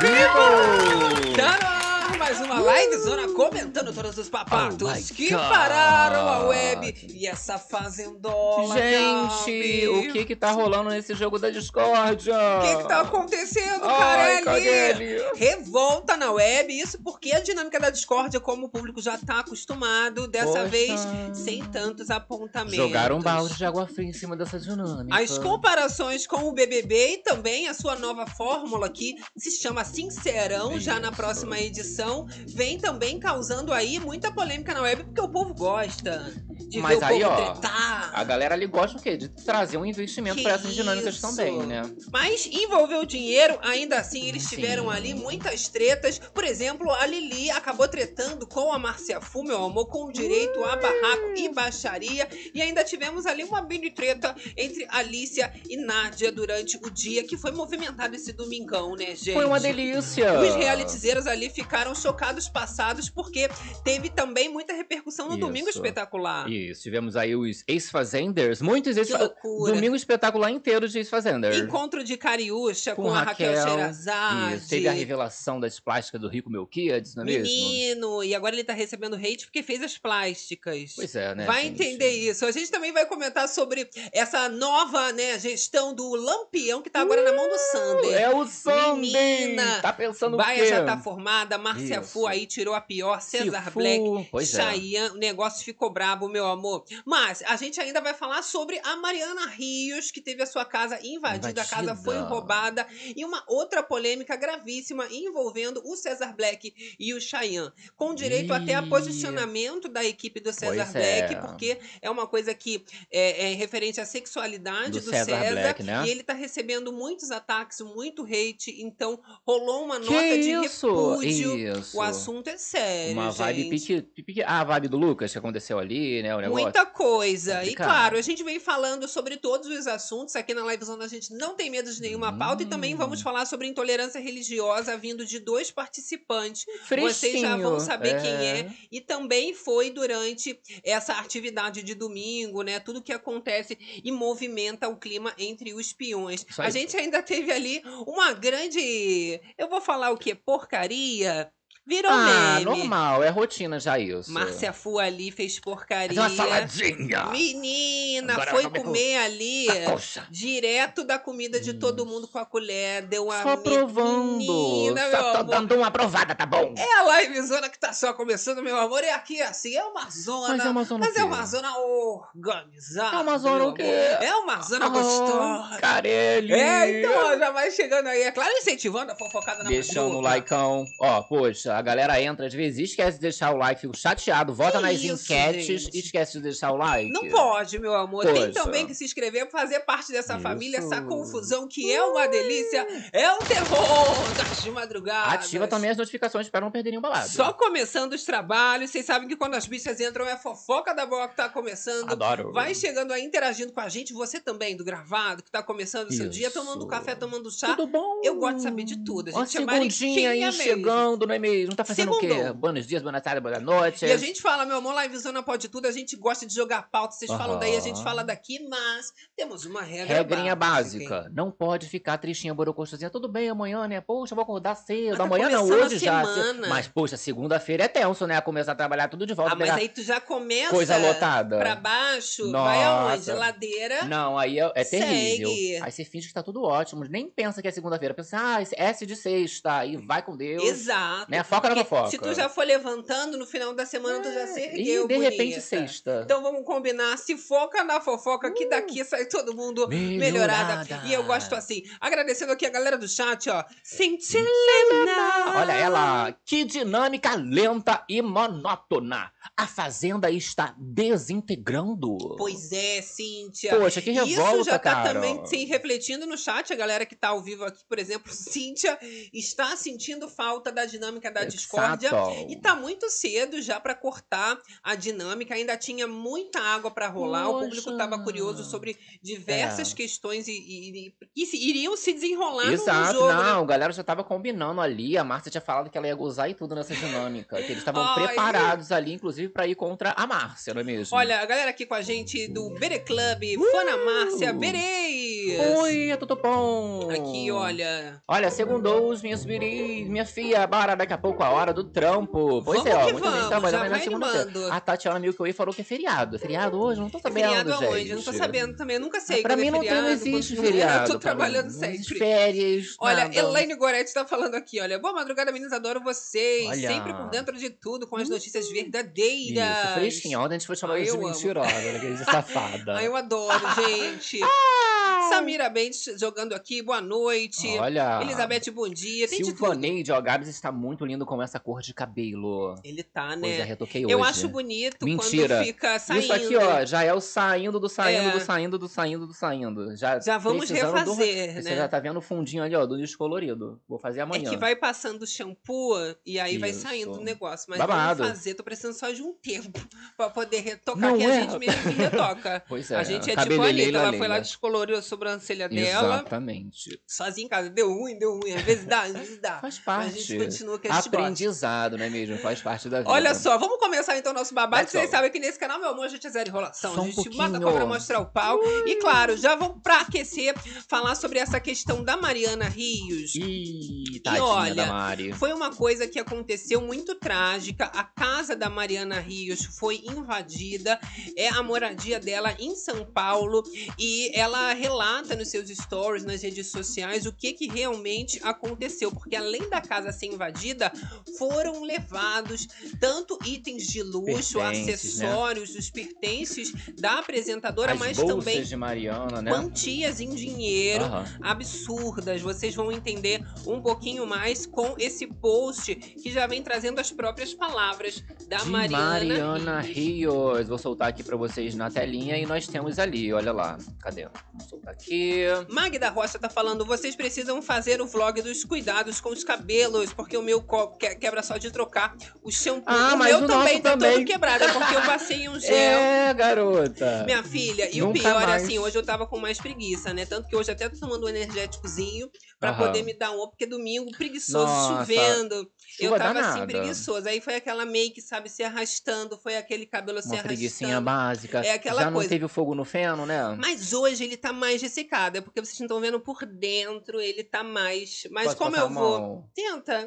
vivo! Mais uma live zona comentando todos os Oh papatos my que God. pararam a web e essa fazendola. Gente, Gabi. o que que tá rolando nesse jogo da discórdia? O que que tá acontecendo, Ai, Carelli? Carelli. Revolta na web, isso porque a dinâmica da discórdia, como o público já tá acostumado, dessa Poxa. vez sem tantos apontamentos. Jogaram um balde de água fria em cima dessa dinâmica. As comparações com o BBB e também a sua nova fórmula que se chama Sincerão, já na Isso. próxima edição, vem também causando aí muita polêmica na web, porque o povo gosta de Mas ver o aí, povo ó, tretar. A galera ali gosta o quê? De trazer um investimento pra essas dinâmicas isso? também, né? Mas envolveu dinheiro, ainda assim eles Sim. tiveram ali muitas tretas. Por exemplo, a Lili acabou tretando com a Márcia Fu, meu amor, com direito a barraco e baixaria. E ainda tivemos ali uma mini treta entre Alicia e Nádia durante o dia, que foi movimentado esse domingão, né, gente? Foi uma delícia! Os realitizeiros ali ficaram chocados, passados, porque teve também muita repercussão no Isso. Domingo Espetacular. Isso, tivemos aí os ex-fazenders, muitos ex. Domingo espetacular inteiro de ex-fazender. Encontro de Cariúcha com, a Raquel, Sherazade. Isso, teve a revelação das plásticas do Rico Melquiades, não é mesmo? Menino, e agora ele tá recebendo hate porque fez as plásticas. Pois é, né? vai gente? entender isso. A gente também vai comentar sobre essa nova né, gestão do Lampião que tá agora na mão do Sander. É o Sandy! Menina, Tá pensando Baia o quê? já tá formada, Márcia Fu aí tirou a pior, César Sifu, Black, Pois é. Chayanne, o negócio ficou brabo, meu amor. Mas a gente ainda vai falar sobre a Mariana Rios, que teve a sua casa invadida, a casa foi Invadida. roubada, e uma outra polêmica gravíssima envolvendo o César Black e o Chayanne, com direito até a posicionamento da equipe do César Pois Black, é. porque é uma coisa que é, é referente à sexualidade Do do, César César, Black, né? e ele tá recebendo muitos ataques, muito hate, então rolou uma Que nota de isso? repúdio. Isso. O assunto é sério, Uma vibe gente. pique, pique... Ah, a vibe do Lucas que aconteceu ali, né? O negócio. Muita coisa. E claro, a gente vem falando sobre todos os assuntos. Aqui na Livezona a gente não tem medo de nenhuma pauta. E também Hum. vamos falar sobre intolerância religiosa vindo de dois participantes. Vocês já vão saber quem é. E também foi durante essa atividade de domingo, né? Tudo que acontece e movimenta o clima entre os peões. A gente ainda teve ali uma grande. Eu vou falar o que? Porcaria. Virou Ah, meme. normal, é rotina já isso. Márcia Fu ali fez porcaria. Fazer uma saladinha. Menina, Agora foi comer com- comer ali Poxa. direto da comida de todo mundo com a colher. Deu uma Só provando. menina, meu Só tô amor. dando uma aprovada, tá bom? É a livezona que tá só começando, meu amor. É aqui assim, é uma zona. Mas é uma zona mas é uma zona organizada. É uma zona o quê? É uma zona Ah, gostosa. Carelli. É, então, ó, já vai chegando aí. É claro, incentivando a fofocada na Deixando o likeão. Ó, poxa, a galera entra às vezes, esquece de deixar o like, fico chateado, vota Que nas isso, enquetes gente? e esquece de deixar o like. Não pode, meu amor. Tem Poxa. também que se inscrever pra fazer parte dessa família, essa Isso. confusão que é uma delícia, é um terror das madrugadas. Ativa também as notificações para não perder nenhum balado. Só começando os trabalhos, vocês sabem que quando as bichas entram é fofoca da boa que tá começando. Adoro. Vai chegando aí, interagindo com a gente, você também, do gravado, que tá começando o seu dia, Isso. tomando café, tomando chá. Tudo bom? Eu gosto de saber de tudo. A Uma gente é segundinha aí mesmo. chegando, não é mesmo? Não tá fazendo o quê? Segundou. Buenos dias, boa tarde, boa noite. E a gente fala, meu amor, Livezona pode tudo, a gente gosta de jogar pauta, vocês falam daí, a gente fala daqui, mas temos uma regra Regrinha básica. básica. Não pode ficar tristinha, borocochazinha. Tudo bem amanhã, né? Poxa, vou acordar cedo. Tá amanhã não, hoje já. Mas, poxa, segunda-feira é tenso, né? Começar a trabalhar tudo de volta. Ah, mas aí tu já começa coisa lotada. pra baixo, vai aonde? Nossa. Ladeira. Não, aí é, é terrível. Segue. Aí você finge que tá tudo ótimo. Nem pensa que é segunda-feira. Pensa, ah, S de sexta. E vai com Deus. Exato. Né? Foca na fofoca. Se tu já for levantando no final da semana, tu já se E ergueu, de repente bonita. sexta. Então vamos combinar, se foca na fofoca, que daqui sai todo mundo melhorada. Uh. Melhorada. E eu gosto assim. Agradecendo aqui a galera do chat, ó. Sentilena. Olha ela, que dinâmica lenta e monótona. A fazenda está desintegrando. Pois é, Cíntia. Poxa, que revolta, Isso já tá cara. também se refletindo no chat. A galera que tá ao vivo aqui, por exemplo, Cíntia está sentindo falta da dinâmica da da discórdia. E tá muito cedo já pra cortar a dinâmica, ainda tinha muita água pra rolar, o público Poxa. tava curioso sobre diversas É. questões e, e- e- se- iriam se desenrolar no Exato, jogo. né? não, a galera já tava combinando ali. A Márcia tinha falado que ela ia gozar e tudo nessa dinâmica. Que eles estavam preparados ali, inclusive, pra ir contra a Márcia, não é mesmo? Olha, a galera aqui com a gente do Bere Club, Fana Márcia Berei. Oi, é tudo bom? Aqui, olha. Olha, segundou os minhas biris, minha filha, bora daqui a pouco a hora do trampo. Pois Vamos é, ó, que muita gente vamos, trabalhando já aí na segunda-feira. A Tatiana Milkaway falou que é feriado. É feriado hoje? Não tô É sabendo, feriado gente. aonde? Eu não tô sabendo também, eu nunca sei. pra quando mim é não, tem, feriado, não existe quando- feriado. Eu tô mim. trabalhando sempre. férias, Olha, nada. Elaine Goretti tá falando aqui, olha. Boa madrugada, meninas, adoro vocês. Olha. Sempre por dentro de tudo, com as notícias verdadeiras. Isso, fresquinha. Ontem a gente foi chamar Ai, de eu amo. mentirosa, né? Que de safada. Ai, eu adoro, gente. Samira Bentes jogando aqui, boa noite. Olha. Elizabeth, bom dia. Tem. Silvaneide, ó, Gabs está muito lindo com essa cor de cabelo. Ele tá, Pois é, né? retoquei hoje. Eu acho bonito Mentira. quando fica saindo. Isso aqui, ó, já é o saindo do saindo É. do saindo do saindo do saindo. Já, Já vamos precisando do- refazer, Você né? já tá vendo o fundinho ali, ó, do descolorido. Vou fazer É amanhã. que vai passando o shampoo e aí vai Isso. saindo o negócio. Mas Babado. vamos fazer. Tô precisando só de um tempo pra poder retocar, Não que é? a gente mesmo que retoca. Pois é. a gente é tipo a cabeleireira Anitta, ela foi lá, descoloriu sobrancelha dela, Exatamente. sozinha em casa. Deu ruim, deu ruim. Às vezes dá, às vezes dá. Faz Mas parte. a gente continua gente gosta. Aprendizado, não é mesmo? Faz parte da vida. Olha só, vamos começar então nosso babado. Vocês sabem que nesse canal, meu amor, a gente é zero enrolação. Só a um gente pouquinho. mata a cobra mostrar o pau. E claro, já vamos pra aquecer, falar sobre essa questão da Mariana Rios. Ih, tadinha olha, da Mari. Foi uma coisa que aconteceu muito trágica. A casa da Mariana Rios foi invadida. É a moradia dela em São Paulo. E ela relata nos seus stories, nas redes sociais, o que, que realmente aconteceu. Porque além da casa ser invadida, foram levados tanto itens de luxo, Pertences, né? acessórios, os pertences da apresentadora, As mas também de Mariana, né? quantias em dinheiro Aham. absurdas. Vocês vão entender um pouquinho mais com esse post que já vem trazendo as próprias palavras da de Mariana. Mariana Rios. Rios. Vou soltar aqui pra vocês na telinha e nós temos ali, olha lá. Cadê? Vou soltar aqui. Magda Rocha tá falando: vocês precisam fazer o vlog dos cuidados com os cabelos, porque o meu co- que- quebra só de trocar o shampoo. Ah, o mas meu o também nosso tá também. todo quebrado, é porque eu passei um gel. É, garota. Minha filha, e o Nunca pior é mais. assim, hoje eu tava com mais preguiça, né? Tanto que hoje até tô tomando um energéticozinho pra Aham. poder me dar um, porque domingo preguiçoso, Nossa, chovendo. Eu Chuva tava assim danada. preguiçoso. Aí foi aquela make, sabe, se arrastando, foi aquele cabelo se Uma preguicinha arrastando. básica. É aquela Já coisa. não teve o fogo no feno, né? Mas hoje ele tá mais ressecado, é porque vocês não estão vendo por dentro, ele tá mais. Mas como eu vou. Tenta.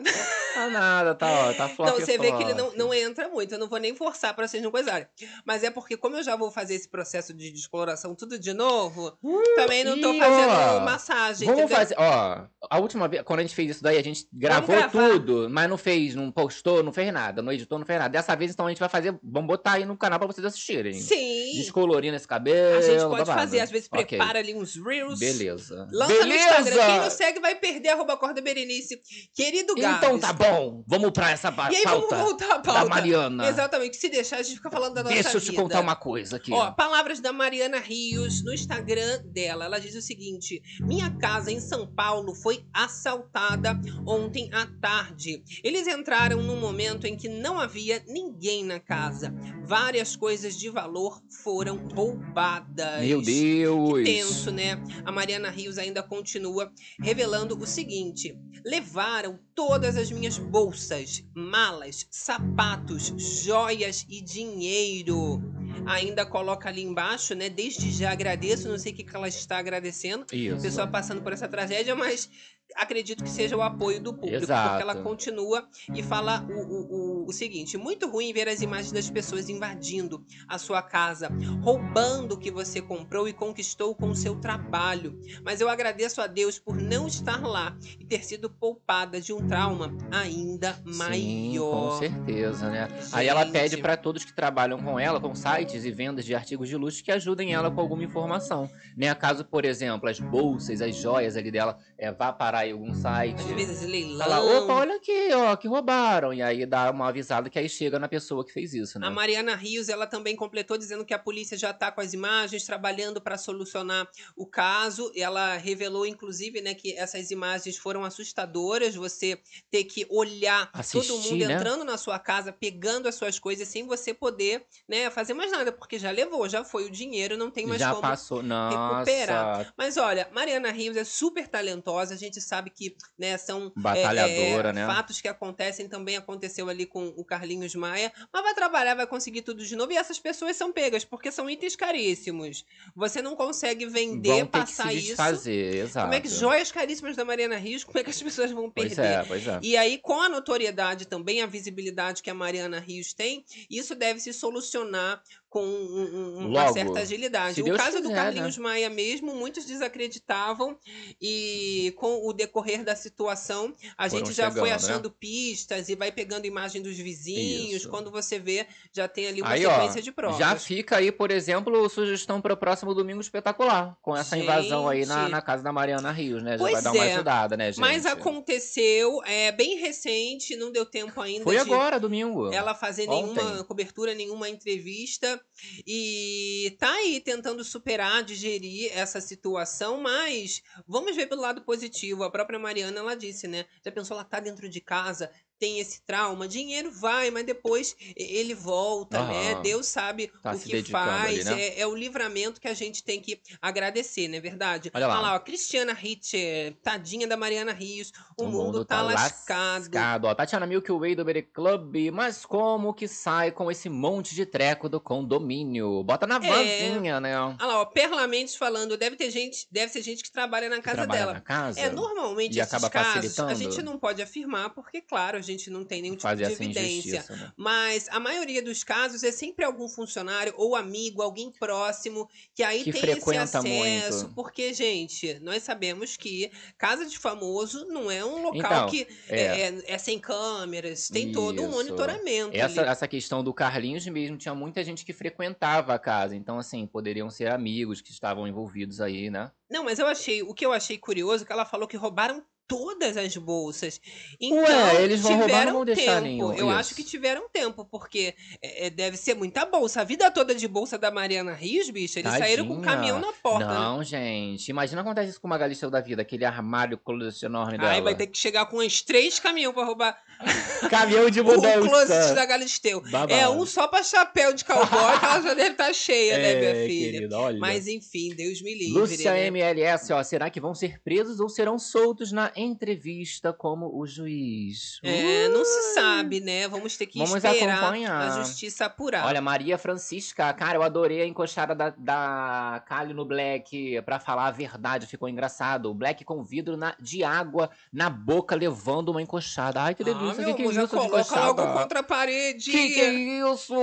Ah, nada, tá, ó, tá flop Então você vê que ele não, não entra muito. Eu não vou nem forçar pra vocês não coisarem. Mas é porque, como eu já vou fazer esse processo de descoloração tudo de novo, também não tô Uh, e, fazendo ó, massagem. Vamos entendeu? fazer, ó, a última vez, quando a gente fez isso daí, a gente gravou tudo, mas não fez, não postou, não fez nada, não editou, não fez nada. Dessa vez, então, a gente vai fazer, vamos botar aí no canal pra vocês assistirem. Sim. Descolorindo esse cabelo, A gente pode babado. fazer, às vezes prepara ali uns reels. Beleza. Lança Beleza! no Instagram. Quem não segue vai perder arroba corda Berenice. Querido Gabs. Então tá bom, vamos pra essa pa- E aí vamos pauta voltar à pauta. da Mariana. Exatamente. Se deixar, a gente fica falando da nossa Deixa eu te vida. contar uma coisa aqui. Ó, palavras da Mariana Rios no Instagram dela. Ela diz o seguinte: Minha casa em São Paulo foi assaltada ontem à tarde. Eles entraram num momento em que não havia ninguém na casa. Várias coisas de valor foram roubadas. Meu Deus. Tenso, né? A Mariana Rios ainda continua revelando o seguinte: levaram todas as minhas bolsas, malas, sapatos, joias e dinheiro. Ainda coloca ali embaixo, né? Desde já agradeço, não sei o que que ela está agradecendo. Isso. Pessoa passando por essa tragédia, mas acredito que seja o apoio do público, Exato. porque ela continua e fala o, o, o, o seguinte: muito ruim ver as imagens das pessoas invadindo a sua casa, roubando o que você comprou e conquistou com o seu trabalho. Mas eu agradeço a Deus por não estar lá e ter sido poupada de um trauma ainda Sim, maior. com certeza, né? Aí ela pede Gente. pra todos que trabalham com ela, com sites e vendas de artigos de luxo, que ajudem ela com alguma informação. Né? Caso, por exemplo, as bolsas, as joias ali dela é, vá parar parar aí algum site. Às vezes leilão. Fala, opa, olha aqui, ó, que roubaram. E aí dá uma avisada que aí chega na pessoa que fez isso, né? A Mariana Rios, ela também completou dizendo que a polícia já está com as imagens, trabalhando para solucionar o caso. Ela revelou, inclusive, né, que essas imagens foram assustadoras. Você ter que olhar Assistir, todo mundo né? entrando na sua casa, pegando as suas coisas, sem você poder né, fazer mais nada, porque já levou, já foi o dinheiro, não tem mais Já como passou. Nossa, recuperar. Mas olha, Mariana Rios é super talentosa, a gente sabe que né, são é, Batalhadora, é, né? fatos que acontecem, também aconteceu ali com o Carlinhos Maia, mas vai trabalhar, vai conseguir tudo de novo, e essas pessoas são pegas, porque são itens caríssimos. Você não consegue vender, Vão ter que passar se isso. desfazer, exato. Como é que joias caríssimas da Mariana Rios, como é que as pessoas vão Pois perder? é, pois é. E aí, com a notoriedade também, a visibilidade que a Mariana Rios tem, isso deve se solucionar com um- um- uma Logo, certa agilidade. O caso do quiser, Carlinhos Maia mesmo, muitos desacreditavam e com o decorrer da situação, a Foram gente já foi chegando, né? achando pistas e vai pegando imagem dos vizinhos. Isso. Quando você vê, já tem ali uma Aí, ó, sequência de provas. já fica aí, por exemplo, sugestão para o próximo domingo espetacular. Com essa invasão aí na, Gente. na casa da Mariana Rios, né? Já Pois vai dar uma é, ajudada, né, gente? Mas aconteceu, é bem recente, não deu tempo ainda Foi agora, domingo. ela fazer Ontem. nenhuma cobertura, nenhuma entrevista e tá aí tentando superar, digerir essa situação, mas vamos ver pelo lado positivo. A própria Mariana ela disse, né? Já pensou ela tá dentro de casa, tem esse trauma, dinheiro vai, mas depois ele volta, né? Deus sabe Tá o que dedicando ali, faz, né? é, é o livramento que a gente tem que agradecer, não é verdade? Olha lá. ó, Cristiana Ritter, tadinha da Mariana Rios, o, mundo, tá, lascado. lascado. Ó, Tatiana Milk Way do Berry Club, mas como que sai com esse monte de treco do condomínio? Bota na É. vanzinha, né? Olha lá, ó, Perlamente falando, deve ter gente, deve ser gente que trabalha na casa trabalha dela. na casa. É, normalmente E acaba casos a facilitando. gente não pode afirmar, porque, claro, a gente não tem nenhum tipo fazer de evidência. né? Mas a maioria dos casos é sempre algum funcionário ou amigo, alguém próximo, que aí Que tem esse acesso. muito. Porque, gente, nós sabemos que casa de famoso não é um local Então, que é. é. é- é sem câmeras, tem todo um Isso. monitoramento. Essa, ali. essa questão do Carlinhos mesmo, tinha muita gente que frequentava a casa. Então, assim, poderiam ser amigos que estavam envolvidos aí, né? Não, mas eu achei, o que eu achei curioso é que ela falou que roubaram todas as bolsas. Então, Ué, eles vão roubar, não tiveram vão deixar tempo. nenhum. Eu acho que tiveram tempo, porque é, é, deve ser muita bolsa. A vida toda de bolsa da Mariana Rios, bicho, eles saíram com um Tadinha. caminhão na porta. né? Não, gente. Imagina acontece isso com uma Galisteu da vida, aquele armário closet enorme dela. Aí vai ter que chegar com uns três caminhões pra roubar Caminhão de o closet mudança. da Galisteu. Babado. É um só pra chapéu de cowboy, que ela já deve estar cheia, né, minha É, filha? querida, olha. Mas enfim, Deus me livre. Lúcia né? MLS, ó, será que vão ser presos ou serão soltos na entrevista como o juiz? É, não se sabe, né? Vamos ter que Vamos esperar acompanhar. a justiça apurar. Olha, Maria Francisca, cara, eu adorei a encoxada da, da Kali no Black pra falar a verdade, ficou engraçado. O Black com vidro na- de água na boca levando uma encoxada. Ai, que delícia, ah, que que é isso coloca logo contra a parede. Que que é isso?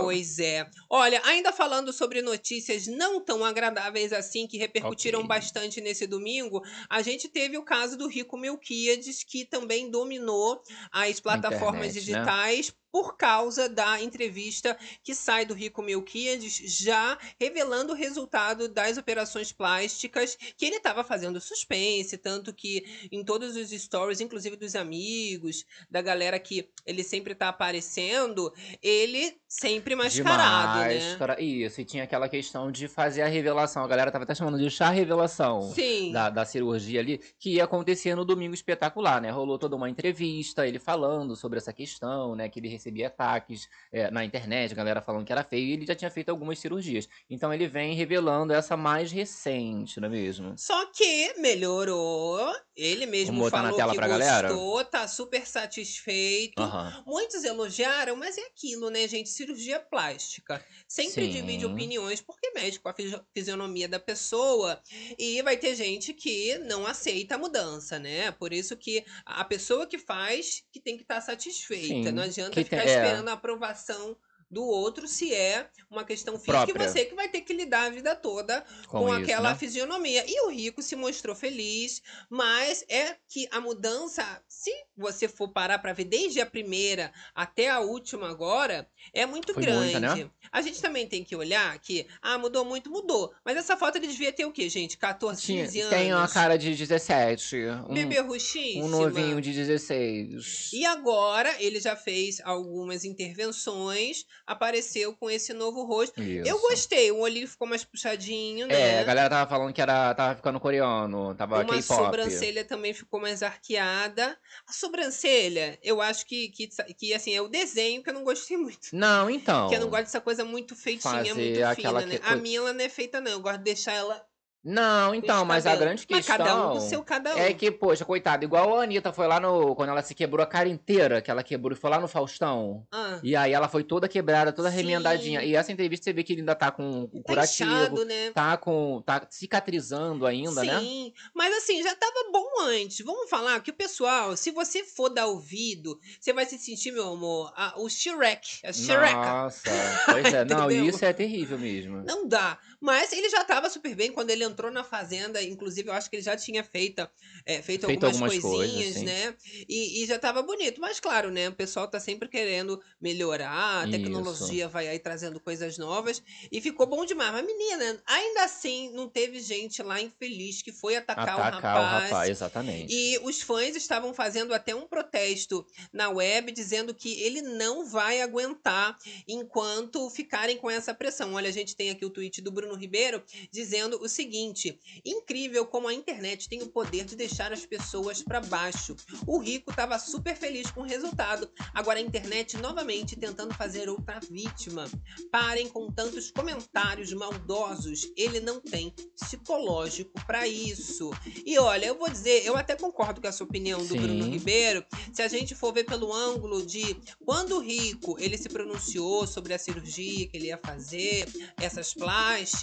Pois é. Olha, ainda falando sobre notícias não tão agradáveis assim, que repercutiram Ok. bastante nesse domingo, a gente teve o caso do Rico Melquiades, que também dominou as plataformas internet, né? Por causa da entrevista que sai do Rico Melquiades, já revelando o resultado das operações plásticas que ele estava fazendo suspense, tanto que em todos os stories, inclusive dos amigos, da galera que ele sempre tá aparecendo, ele sempre mascarado, né? máscara. Isso, e tinha aquela questão de fazer a revelação. A galera tava até chamando de chá revelação. Sim. Da, da cirurgia ali, que ia acontecer no domingo espetacular, né? Rolou toda uma entrevista, ele falando sobre essa questão, né? Que ele recebia ataques é, na internet, a galera falando que era feio, e ele já tinha feito algumas cirurgias. Então ele vem revelando essa mais recente, não é mesmo? Só que melhorou. Ele mesmo Vamos falou que pra galera? gostou, tá super satisfeito. Aham. Muitos elogiaram, mas é aquilo, né, gente? Cirurgia plástica. Sempre Sim. divide opiniões, porque mexe com a fisi- fisionomia da pessoa. E vai ter gente que não aceita a mudança, né? Por isso que a pessoa que faz que tem que estar satisfeita. Sim, Não adianta que ficar tem- é. esperando a aprovação do outro se é uma questão física Própria. e você que vai ter que lidar a vida toda com, Com isso, aquela né? fisionomia. E o rico se mostrou feliz, mas é que a mudança, se você for parar para ver desde a primeira até a última agora, é muito Foi grande. muita, né? A gente também tem que olhar que, ah, mudou muito, mudou. Mas essa foto ele devia ter o quê, gente? 14, Tinha, 15 anos. tem uma cara de 17. Um, Bebê roxíssima. um novinho de 16. E agora ele já fez algumas intervenções, apareceu com esse novo rosto. Isso. Eu gostei, o olhinho ficou mais puxadinho, né? É, a galera tava falando que era, tava ficando coreano, tava Uma sobrancelha também ficou mais arqueada. A sobrancelha, eu acho que, que, que assim, é o desenho que eu não gostei muito. Não, então. Que eu não gosto dessa coisa muito feitinha, muito fina, né? que- A minha, ela não é feita, não. Eu gosto de deixar ela... Não, então, mas a grande Mas questão cada um do seu cada um. é que, poxa, coitada, igual a Anitta foi lá no. Quando ela se quebrou a cara inteira, que ela quebrou e foi lá no Faustão. Ah, E aí ela foi toda quebrada, toda Sim. remendadinha. E essa entrevista você vê que ele ainda tá com o tá curativo, inchado, né? tá com. tá cicatrizando ainda, né? Sim, mas assim, já tava bom antes. Vamos falar que o pessoal, se você for dar ouvido, você vai se sentir, meu amor, a- o Shrek, a Shreca. Nossa, pois é. Não, isso é terrível mesmo. Não dá. Mas ele já tava super bem quando ele entrou na Fazenda. Inclusive, eu acho que ele já tinha feito, é, feito, Feito algumas, algumas coisas, coisinhas, sim. né? E, e já tava bonito. Mas, claro, né? O pessoal tá sempre querendo melhorar. A Isso. tecnologia vai aí trazendo coisas novas. E ficou bom demais. Mas, menina, ainda assim, não teve gente lá infeliz que foi atacar, Atacar o o rapaz. rapaz, exatamente. E os fãs estavam fazendo até um protesto na web dizendo que ele não vai aguentar enquanto ficarem com essa pressão. Olha, a gente tem aqui o tweet do Bruno Ribeiro dizendo o seguinte: incrível como a internet tem o poder de deixar as pessoas para baixo. O rico estava super feliz com o resultado. Agora a internet novamente tentando fazer outra vítima. Parem com tantos comentários maldosos. Ele não tem psicológico para isso. E olha, eu vou dizer, eu até concordo com essa opinião do Sim. Bruno Ribeiro. Se a gente for ver pelo ângulo de quando o rico ele se pronunciou sobre a cirurgia que ele ia fazer, essas plásticas,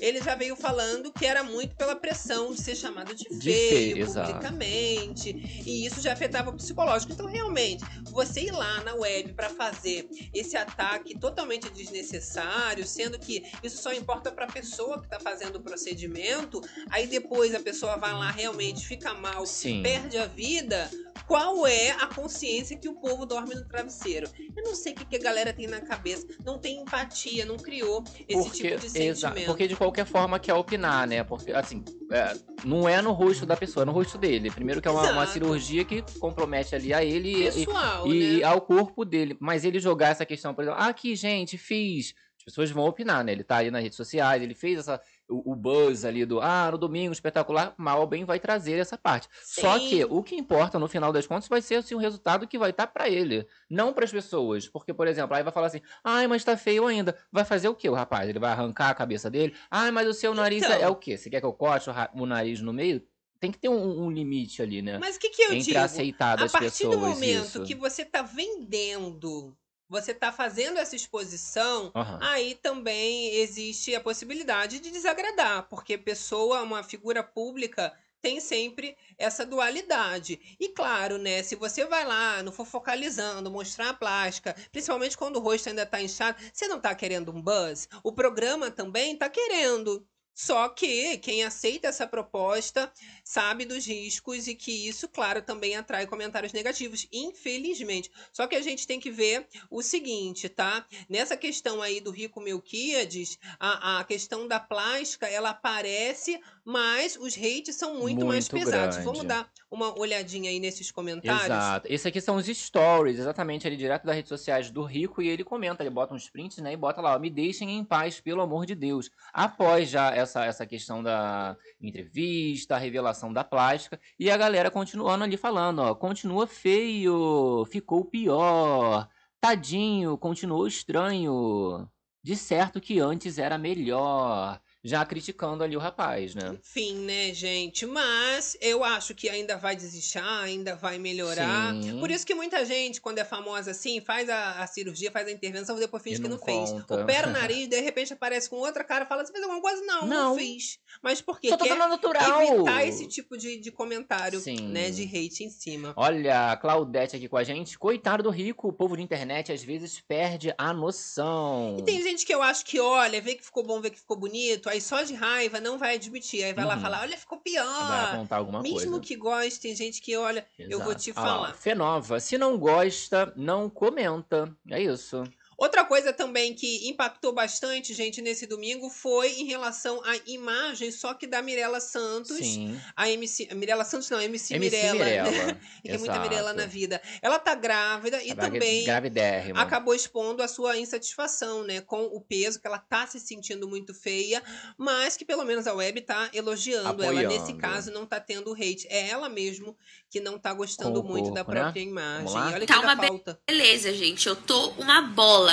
ele já veio falando que era muito pela pressão de ser chamado de feio, De feio, exato. publicamente, e isso já afetava o psicológico. Então, realmente, você ir lá na web para fazer esse ataque totalmente desnecessário, sendo que isso só importa para a pessoa que está fazendo o procedimento, aí depois a pessoa vai lá realmente fica mal, Sim. perde a vida. Qual é a consciência que o povo dorme no travesseiro? Eu não sei o que, que a galera tem na cabeça. Não tem empatia, não criou esse Porque, tipo de sentimento. porque de qualquer forma quer opinar, né? Porque, assim, é, não é no rosto da pessoa, é no rosto dele. Primeiro que é uma, uma cirurgia que compromete ali a ele e, Pessoal, e né? ao corpo dele. Mas ele jogar essa questão, por exemplo, ah, aqui, gente, fiz. As pessoas vão opinar, né? Ele tá ali nas redes sociais, ele fez essa, o, o buzz ali do, ah, no domingo espetacular, mal ou bem vai trazer essa parte. Só Sim. que o que importa no final das contas vai ser assim, o resultado que vai estar pra ele, não para as pessoas. Porque, por exemplo, aí vai falar assim, ai, mas tá feio ainda. Vai fazer o quê o rapaz? Ele vai arrancar a cabeça dele? Ai, mas o seu nariz é- Então. é o quê? Você quer que eu corte o, o nariz no meio? Tem que ter um, um limite ali, né? Mas o que, que eu Entre digo? aceitar A partir do momento isso. que você tá vendendo, você tá fazendo essa exposição, Aham. aí também existe a possibilidade de desagradar, porque pessoa, uma figura pública, tem sempre essa dualidade. E claro, né, se você vai lá, não for focalizando, mostrar a plástica, principalmente quando o rosto ainda tá inchado, você não tá querendo um buzz? O programa também tá querendo. Só que quem aceita essa proposta sabe dos riscos e que isso, claro, também atrai comentários negativos, infelizmente. Só que a gente tem que ver o seguinte, tá? Nessa questão aí do Rico Melquiades, a, a questão da plástica, ela aparece, mas os hates são muito, mais Muito pesados. grande. Vamos dar uma olhadinha aí nesses comentários? Exato. Esse aqui são os stories, exatamente ali direto das redes sociais do Rico e ele comenta, ele bota uns prints, né, e bota lá, ó, me deixem em paz, pelo amor de Deus. Após já essa, essa questão da entrevista, a revelação da plástica, e a galera continuando ali falando, ó, continua feio, ficou pior, tadinho, continuou estranho, de certo que antes era melhor. Já criticando ali o rapaz, né? Enfim, né, gente? Mas eu acho que ainda vai desistir, ainda vai melhorar. Sim. Por isso que muita gente, quando é famosa assim, faz a, a cirurgia, faz a intervenção, depois finge E que não não fez. Opera o nariz, de repente aparece com outra cara, fala: Você fez alguma coisa? Não, não, Não. fiz. Mas por quê? Só tô falando natural. evitar esse tipo de, de comentário, Sim. né? De hate em cima. Olha, a Claudete aqui com a gente. Coitado do rico, o povo de internet às vezes perde a noção. E tem gente que eu acho que olha, vê que ficou bom, vê que ficou bonito, aí só de raiva não vai admitir. Aí vai lá Uhum. falar: Olha, ficou Vai pior. apontar alguma Mesmo coisa. que goste, tem gente que olha, eu vou Exato. te Ah lá, falar. Fenova, se não gosta, não comenta. É isso. Outra coisa também que impactou bastante, gente, nesse domingo foi em relação à imagem, só que da Mirella Santos. Sim. A MC. a Mirella Santos não, MC, MC Mirella. Mirella. né? E tem muita Exato. Mirella na vida. Ela tá grávida e vaga também Gravidérrima. acabou expondo a sua insatisfação, né, com o peso, que ela tá se sentindo muito feia, mas que pelo menos a web tá elogiando ela. Nesse Apoiando. caso, não tá tendo hate. É ela mesmo que não tá gostando muito da corpo, né? própria imagem. Vamos lá? Olha que Tá ainda uma falta. Beleza, gente, eu tô uma bola.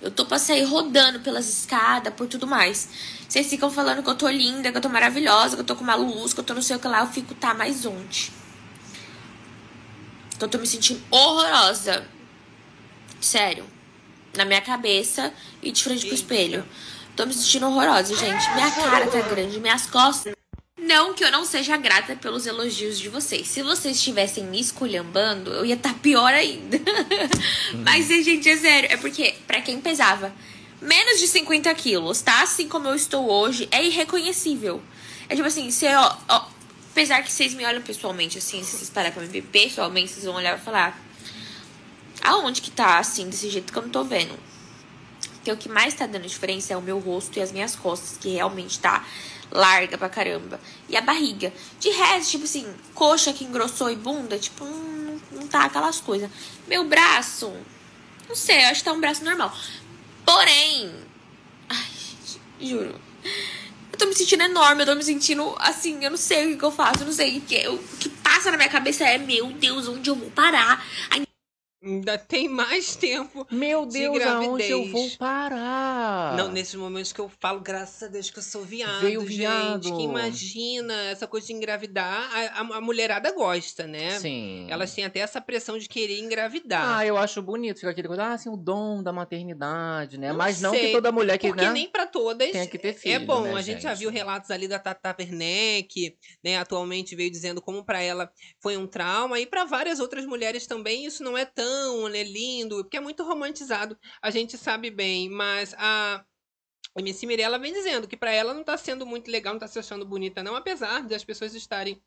Eu tô pra sair rodando pelas escadas, por tudo mais. Vocês ficam falando que eu tô linda, que eu tô maravilhosa, que eu tô com uma luz, que eu tô não sei o que lá. Eu fico, tá, mas onde? Que eu tô me sentindo horrorosa. Sério. Na minha cabeça e de frente pro espelho. Tô me sentindo horrorosa, gente. Minha cara tá grande, minhas costas. Não que eu não seja grata pelos elogios de vocês. Se vocês estivessem me esculhambando, eu ia estar pior ainda. Mas, gente, é sério. É porque, pra quem pesava menos de 50 quilos, tá? Assim como eu estou hoje, é irreconhecível. É tipo assim, você, ó, ó, apesar que vocês me olham pessoalmente, assim, se vocês pararem pra me ver pessoalmente, vocês vão olhar e falar. Aonde que tá assim, desse jeito que eu não tô vendo? Porque o que mais tá dando diferença é o meu rosto e as minhas costas, que realmente tá larga pra caramba. E a barriga. De resto, tipo assim, coxa que engrossou e bunda, tipo, não, tá aquelas coisas. Meu braço, não sei, eu acho que tá um braço normal. Porém, ai, juro. Eu tô me sentindo enorme, eu tô me sentindo assim, eu não sei o que, que eu faço, eu não sei. O que, o que passa na minha cabeça é, meu Deus, onde eu vou parar? Ai, Ainda tem mais tempo. Meu de Deus, aonde eu vou parar? Não, nesses momentos que eu falo, graças a Deus que eu sou viado, Veio gente. viado. Que imagina essa coisa de engravidar. A, a- a mulherada gosta, né? Sim. Elas têm até essa pressão de querer engravidar. Ah, eu acho bonito. Fica aquele coisa, ah, assim, o dom da maternidade, né? Não Mas não sei, que toda mulher que, Porque né? nem pra todas tenha que ter é filho, bom. né, a gente, já gente? viu relatos ali da Tata Werneck, né? Atualmente veio dizendo como pra ela foi um trauma. E pra várias outras mulheres também isso não é tão né, lindo, porque é muito romantizado. A gente sabe bem, mas a MC Mirella vem dizendo que pra ela não tá sendo muito legal, não tá se achando bonita, não, apesar das pessoas estarem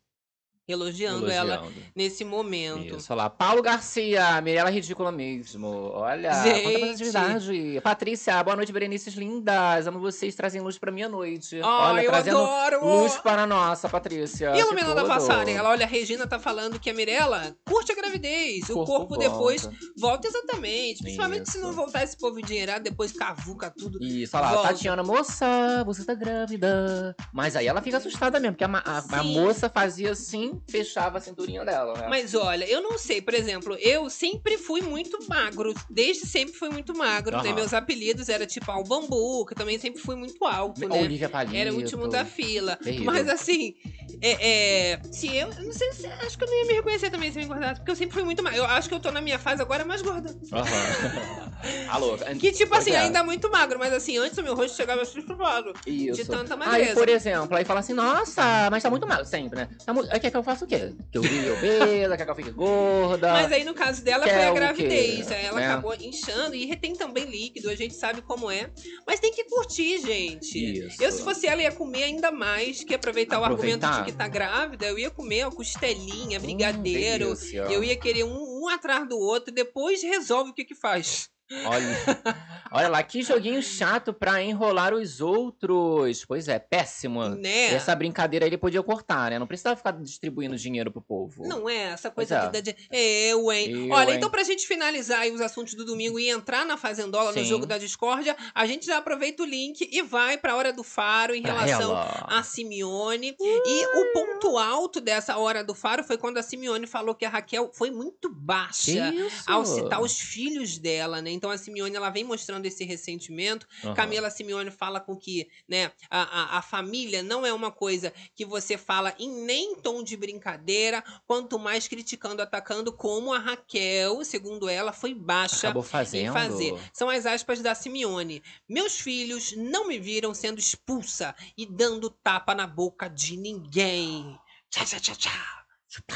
elogiando, ela Elogiando. nesse momento. Isso, olha lá. Paulo Garcia, Mirella ridícula mesmo. Olha, Gente. Patrícia, boa noite, Berenices lindas. Amo vocês, trazem luz pra minha noite. Ai, olha, eu trazendo adoro! luz para a nossa, Patrícia. E iluminando a tudo. passagem, ela olha, a Regina tá falando que a Mirella curte a gravidez. O corpo, depois volta. exatamente. Principalmente se Isso. não voltar esse povo endinheirado, depois cavuca tudo. Isso, olha lá, Volta. Tatiana, moça, você tá grávida. Mas aí ela fica assustada mesmo, porque a, a- a moça fazia assim, fechava a cinturinha dela, né? Mas olha, eu não sei, por exemplo, eu sempre fui muito magro. Desde sempre fui muito magro, né? Aham. Meus apelidos era tipo ao bambu, que eu também sempre fui muito alto, né? Olivia Palito. Era o último da fila. Terrível. Mas assim, é, é, se eu. eu Não sei se. Acho que eu não ia me reconhecer também se eu me engordasse, porque eu sempre fui muito magro. Eu acho que eu tô na minha fase agora mais gorda. Aham. Alô. Que tipo assim, é. ainda muito magro, mas assim, antes o meu rosto chegava estrufado. Isso. de tanta Aí, magreza. por exemplo, aí fala assim, nossa, mas tá muito magro, sempre, né? Tá mu- Aí quer que eu faça o quê? Que eu vire obesa, que eu fique gorda. Mas aí no caso dela foi a gravidez. Ela Né? acabou inchando e retém também líquido, a gente sabe como é. Mas tem que curtir, gente. Isso. Eu, se fosse ela, ia comer ainda mais, que aproveitar, o argumento Aproveitar. de que tá grávida. Eu ia comer uma costelinha, Hum, brigadeiro. delícia. eu ia querer um, um atrás do outro, depois resolve o que que faz. Olha, olha lá, que joguinho chato pra enrolar os outros. Pois é, péssimo. Né? Essa brincadeira ele podia cortar, né? Não precisava ficar distribuindo dinheiro pro povo. Não é essa Pois coisa é. de. Eu, hein? Eu, Olha, hein? então pra gente finalizar aí os assuntos do domingo e entrar na Fazendola, no Sim. jogo da discórdia, a gente já aproveita o link e vai pra hora do faro em Pra relação ela. a Simeone. E o ponto alto dessa hora do faro foi quando a Simeone falou que a Raquel foi muito baixa ao citar os filhos dela, né? Então a Simeone ela vem mostrando esse ressentimento. Aham. Camila Simeone fala com que né, a, a, a família não é uma coisa que você fala em nem tom de brincadeira, quanto mais criticando, atacando, como a Raquel, segundo ela, foi baixa Acabou em fazendo. fazer. São as aspas da Simeone. Meus filhos não me viram sendo expulsa e dando tapa na boca de ninguém. Tchá, tchá, tchá, tchá.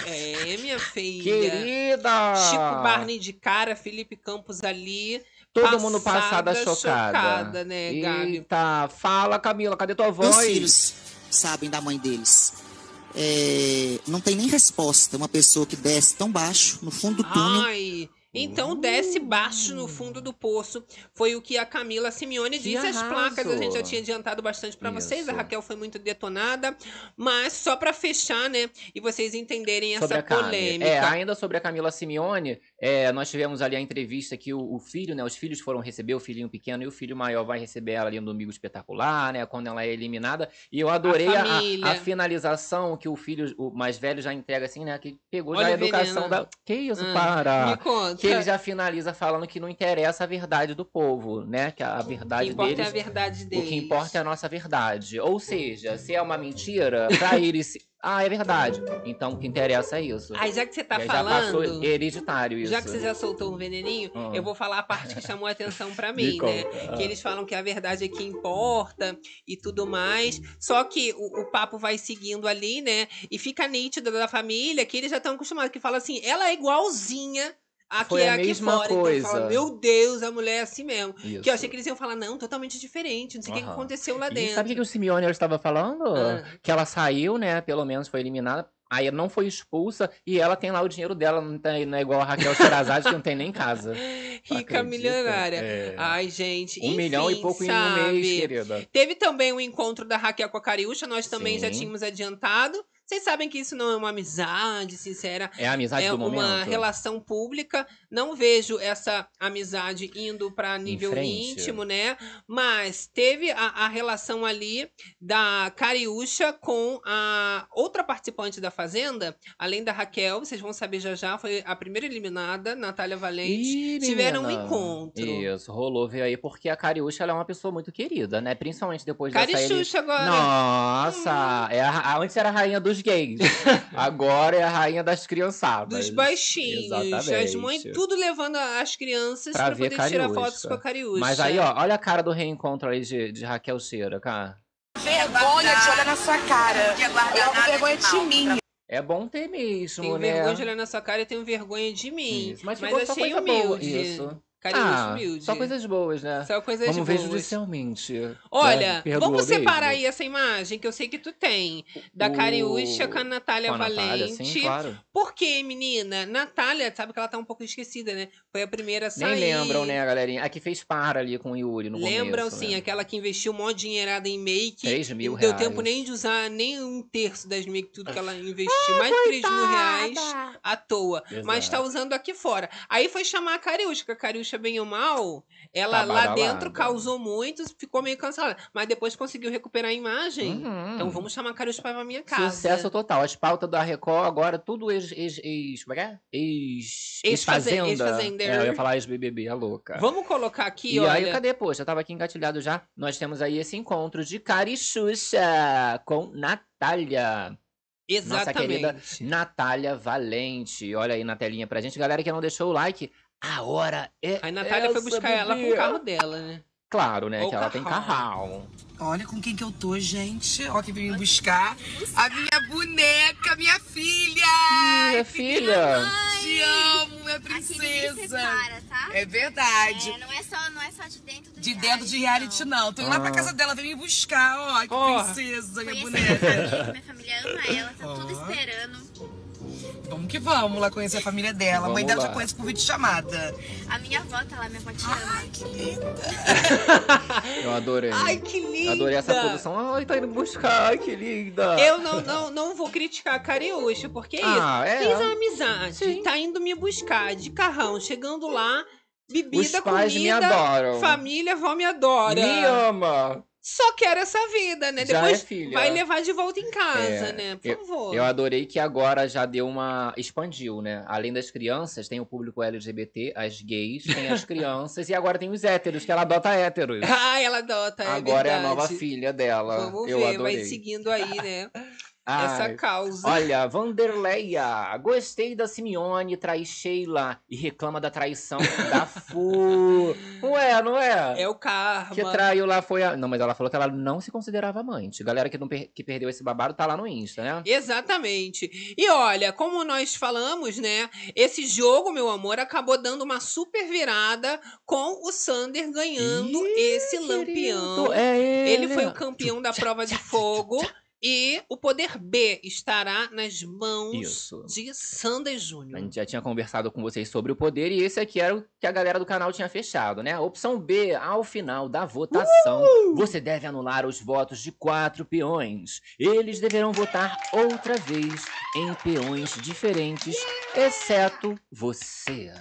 É, minha filha. Querida! Chico Barney de cara, Felipe Campos ali. Todo mundo passada chocada. chocada, né, Gabi? Eita, fala Camila, cadê tua voz? filhos sabem da mãe deles. É, não tem nem resposta. Uma pessoa que desce tão baixo, no fundo do túnel. Ai, então desce baixo no fundo do poço. Foi o que a Camila Simeone disse. As arraso. placas a gente já tinha adiantado bastante pra vocês. A. Raquel foi muito detonada. Mas só pra fechar, né? E vocês entenderem sobre essa Cami. polêmica. É, ainda sobre a Camila Simeone, é, nós tivemos ali a entrevista que o, o filho, né? Os filhos foram receber, o filhinho pequeno e o filho maior vai receber ela ali no domingo espetacular, né? Quando ela é eliminada. E eu adorei a, família. a finalização que o filho, o mais velho, já entrega assim, né? Que pegou já Olha a o educação veneno. da. Que isso, Ah, para! Me conta. Que ele já finaliza falando que não interessa a verdade do povo, né? Que a, a O que verdade importa deles. é a verdade O deles. que importa é a nossa verdade. Ou seja, se é uma mentira, pra eles. Ah, é verdade. Então o que interessa é isso. Aí já que você tá Já passou falando... hereditário isso. Já que você já soltou um veneninho, Ah. eu vou falar a parte que chamou a atenção pra Me mim, né? Que eles falam que a verdade é que importa e tudo mais. Só que o, o papo vai seguindo ali, né? E fica nítido da família que eles já estão acostumados. Que fala assim, ela é igualzinha a que Foi é a aqui mesma fora. coisa. Então fala, meu Deus, a mulher é assim mesmo. Isso. Que eu achei que eles iam falar, não, totalmente diferente. Não sei o que que aconteceu lá E dentro. sabe o que o Simeone estava falando? Ah. Que ela saiu, né? Pelo menos foi eliminada. Aí não foi expulsa e ela tem lá o dinheiro dela, não, tem, não é igual a Raquel Sherazade que não tem nem casa. Rica milionária. É. Ai, gente. um milhão e enfim, pouco em um sabe? mês, querida. Teve também o encontro da Raquel com a Cariúcha, nós também já Sim. tínhamos adiantado. Vocês sabem que isso não é uma amizade sincera, É a amizade é do uma momento. relação pública. Não vejo essa amizade indo para nível íntimo, né? Mas teve a, a relação ali da Cariúcha com a outra participante da Fazenda, além da Raquel, vocês vão saber já já, foi a primeira eliminada, Natália Valente. Ih, tiveram um encontro. Isso, rolou ver aí, porque a Cariúcha é uma pessoa muito querida, né? Principalmente depois dessa ele... Cariúcha agora. Nossa, é a, a- antes era a rainha dos gays, agora é a rainha das criançadas. Dos baixinhos. As Exatamente. mães tudo levando as crianças Pra pra, ver poder tirar Cariúcha. fotos com a Cariúcha. Mas aí, ó, olha a cara do reencontro aí de, de Raquel Cheira, cara. Vergonha de olhar na sua cara. Eu com vergonha de mim. É bom ter mesmo, Tenho né? vergonha de olhar na sua cara e tenho vergonha de mim. Isso, Mas, Mas, achei coisa boa. humilde. Isso. Cariúcha ah, humilde. só coisas boas, né? Só coisas Vamos ver boas. judicialmente. Olha, né? Vamos separar mesmo. aí essa imagem que eu sei que tu tem. Da O- Cariúcha com a Natália Com a Natália, Valente. sim, claro. Por quê, menina? Natália, sabe que ela tá um pouco esquecida, né? Foi a primeira a sair. Nem lembram, né, galerinha? A que fez par ali com o Yuri no Lembram começo, sim, né? aquela que investiu mó dinheirada em make. 3 mil não deu reais. tempo nem de usar nem um terço das make, tudo que ela investiu. mais de 3 mil reais à toa. Mas Exato. tá usando aqui fora. Aí foi chamar a Cariúcha, que a Cariúcha, bem ou mal, ela Tá lá dentro causou muito, ficou meio cancelada. Mas depois conseguiu recuperar a imagem. Uhum. Então vamos chamar a Cariúcha pra minha casa. Sucesso total. As pautas da Record agora, tudo ex... ex, ex como é que é? Ex... Ex-faze- Ex-fazenda. ex-fazendeiro. É, eu ia falar ex-BBB, a louca. Vamos colocar aqui, E olha. aí, cadê? Poxa, tava aqui engatilhado já. Nós temos aí esse encontro de Carichucha com Natália. Nossa querida Exatamente. Natália Valente. Olha aí na telinha pra gente. Galera que não deixou o like, a hora é Aí a Natália foi buscar ela com o carro dela, né? Claro, né? Ou que ela tem carrão. carrão. Olha com quem que eu tô, gente. Ó, que veio me buscar. A minha boneca, minha filha. Minha filha. Te amo, minha princesa. separa, tá? É verdade. É, não, é só, não é só de dentro do De dentro de reality, não. Tô indo lá pra Ah. casa dela, vem me buscar. Ó, que Ó. princesa, minha Conhecer minha boneca. família, minha família ama ela, tá tudo Ó. esperando. Vamos que vamos lá conhecer a família dela. a mãe Vamos dela lá. já conhece por vídeo chamada. A minha avó tá lá, minha avó te ama. Ai, que linda. Eu adorei. Ai, que linda! Adorei essa produção. Ai, tá indo buscar. Ai, que linda. Eu não, não, não vou criticar a Cariúcha, porque é isso. Ah, é. Fiz uma amizade, Sim. tá indo me buscar de carrão, chegando lá, Os bebida, pais me comida, adoram. família, vó me adora. Me ama. Só quer essa vida, né? Já Depois é filha. vai levar de volta em casa, É, né? Por favor. Eu adorei que agora já deu uma. expandiu, né? Além das crianças, tem o público LGBT, as gays, tem as crianças e agora tem os héteros, que ela adota héteros. Ah, ela adota, é agora é a nova verdade. filha dela. Vamos eu ver, adorei. vai seguindo aí, né? Essa Ai, causa. Olha, Vanderleia, gostei da Simeone, trai Sheila e reclama da traição da Fu. Não é, não é? É o karma. Que traiu lá foi a. Não, mas ela falou que ela não se considerava amante. Galera que, não per- que perdeu esse babado tá lá no Insta, né? Exatamente. E olha, como nós falamos, né? Esse jogo, meu amor, acabou dando uma super virada com o Sander ganhando Ih, esse lampião. querido, É ele. Ele foi o campeão da prova de fogo. E o poder B estará nas mãos Isso. de Sander A Júnior. gente já tinha conversado com vocês sobre o poder e esse aqui era o que a galera do canal tinha fechado, né? Opção B, ao final da votação, você deve anular os votos de quatro peões. Eles deverão votar outra vez em peões diferentes, exceto você.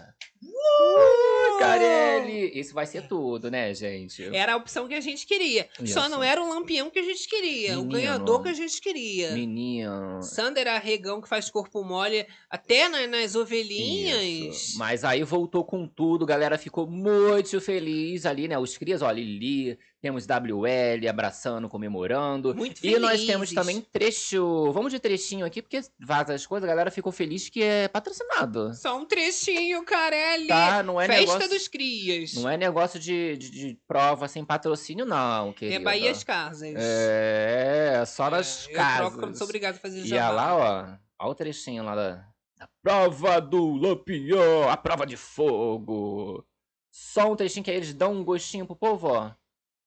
Uh, Carelli! Isso vai ser tudo, né, gente? Era a opção que a gente queria. Só Isso. não era o lampião que a gente queria. O Menino. ganhador que a gente queria. Menino. Sander Arregão que faz corpo mole até na- nas ovelhinhas. Isso. Mas aí voltou com tudo, galera ficou muito feliz ali, né? Os crias, ó, Lili, temos WL abraçando, comemorando. Muito E felizes. nós temos também trecho. Vamos de trechinho aqui, porque vaza as coisas, a galera ficou feliz que é patrocinado. Só um trechinho, Carelli. Tá? Não é Festa negócio. dos crias. Não é negócio de, de, de prova sem patrocínio, não, querida. É Bahia as Casas. É, só nas É, eu casas. troco quando sou obrigado a fazer E jabá. a lá, ó, ó o trechinho lá da, da prova do Lampião, a prova de fogo. Só um trechinho que aí eles dão um gostinho pro povo, ó.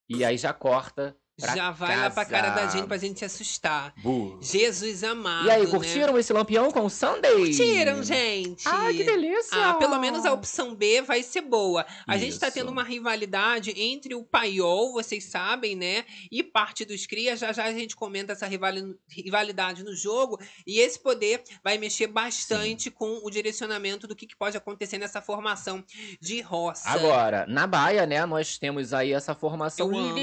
E aí já corta. Pra Já vai lá pra cara da casa. gente pra gente se assustar. Bu. Jesus amado. E aí, né? curtiram esse Lampião com o Sunday? Curtiram, gente. Ai, que delícia! Ah, pelo menos a opção B vai ser boa. A gente tá Isso. tendo uma rivalidade entre o Paiol, vocês sabem, né? E parte dos Crias. Já já a gente comenta essa rivali- rivalidade no jogo. E esse poder vai mexer bastante com o direcionamento do que, que pode acontecer nessa formação de roça. Agora, na Baia, né, nós temos aí essa formação Eu amo.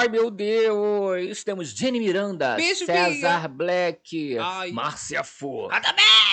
Ai, meu Deus! Temos Jenny Miranda, Beijo, César Black, Ai. Márcia Fu Ah,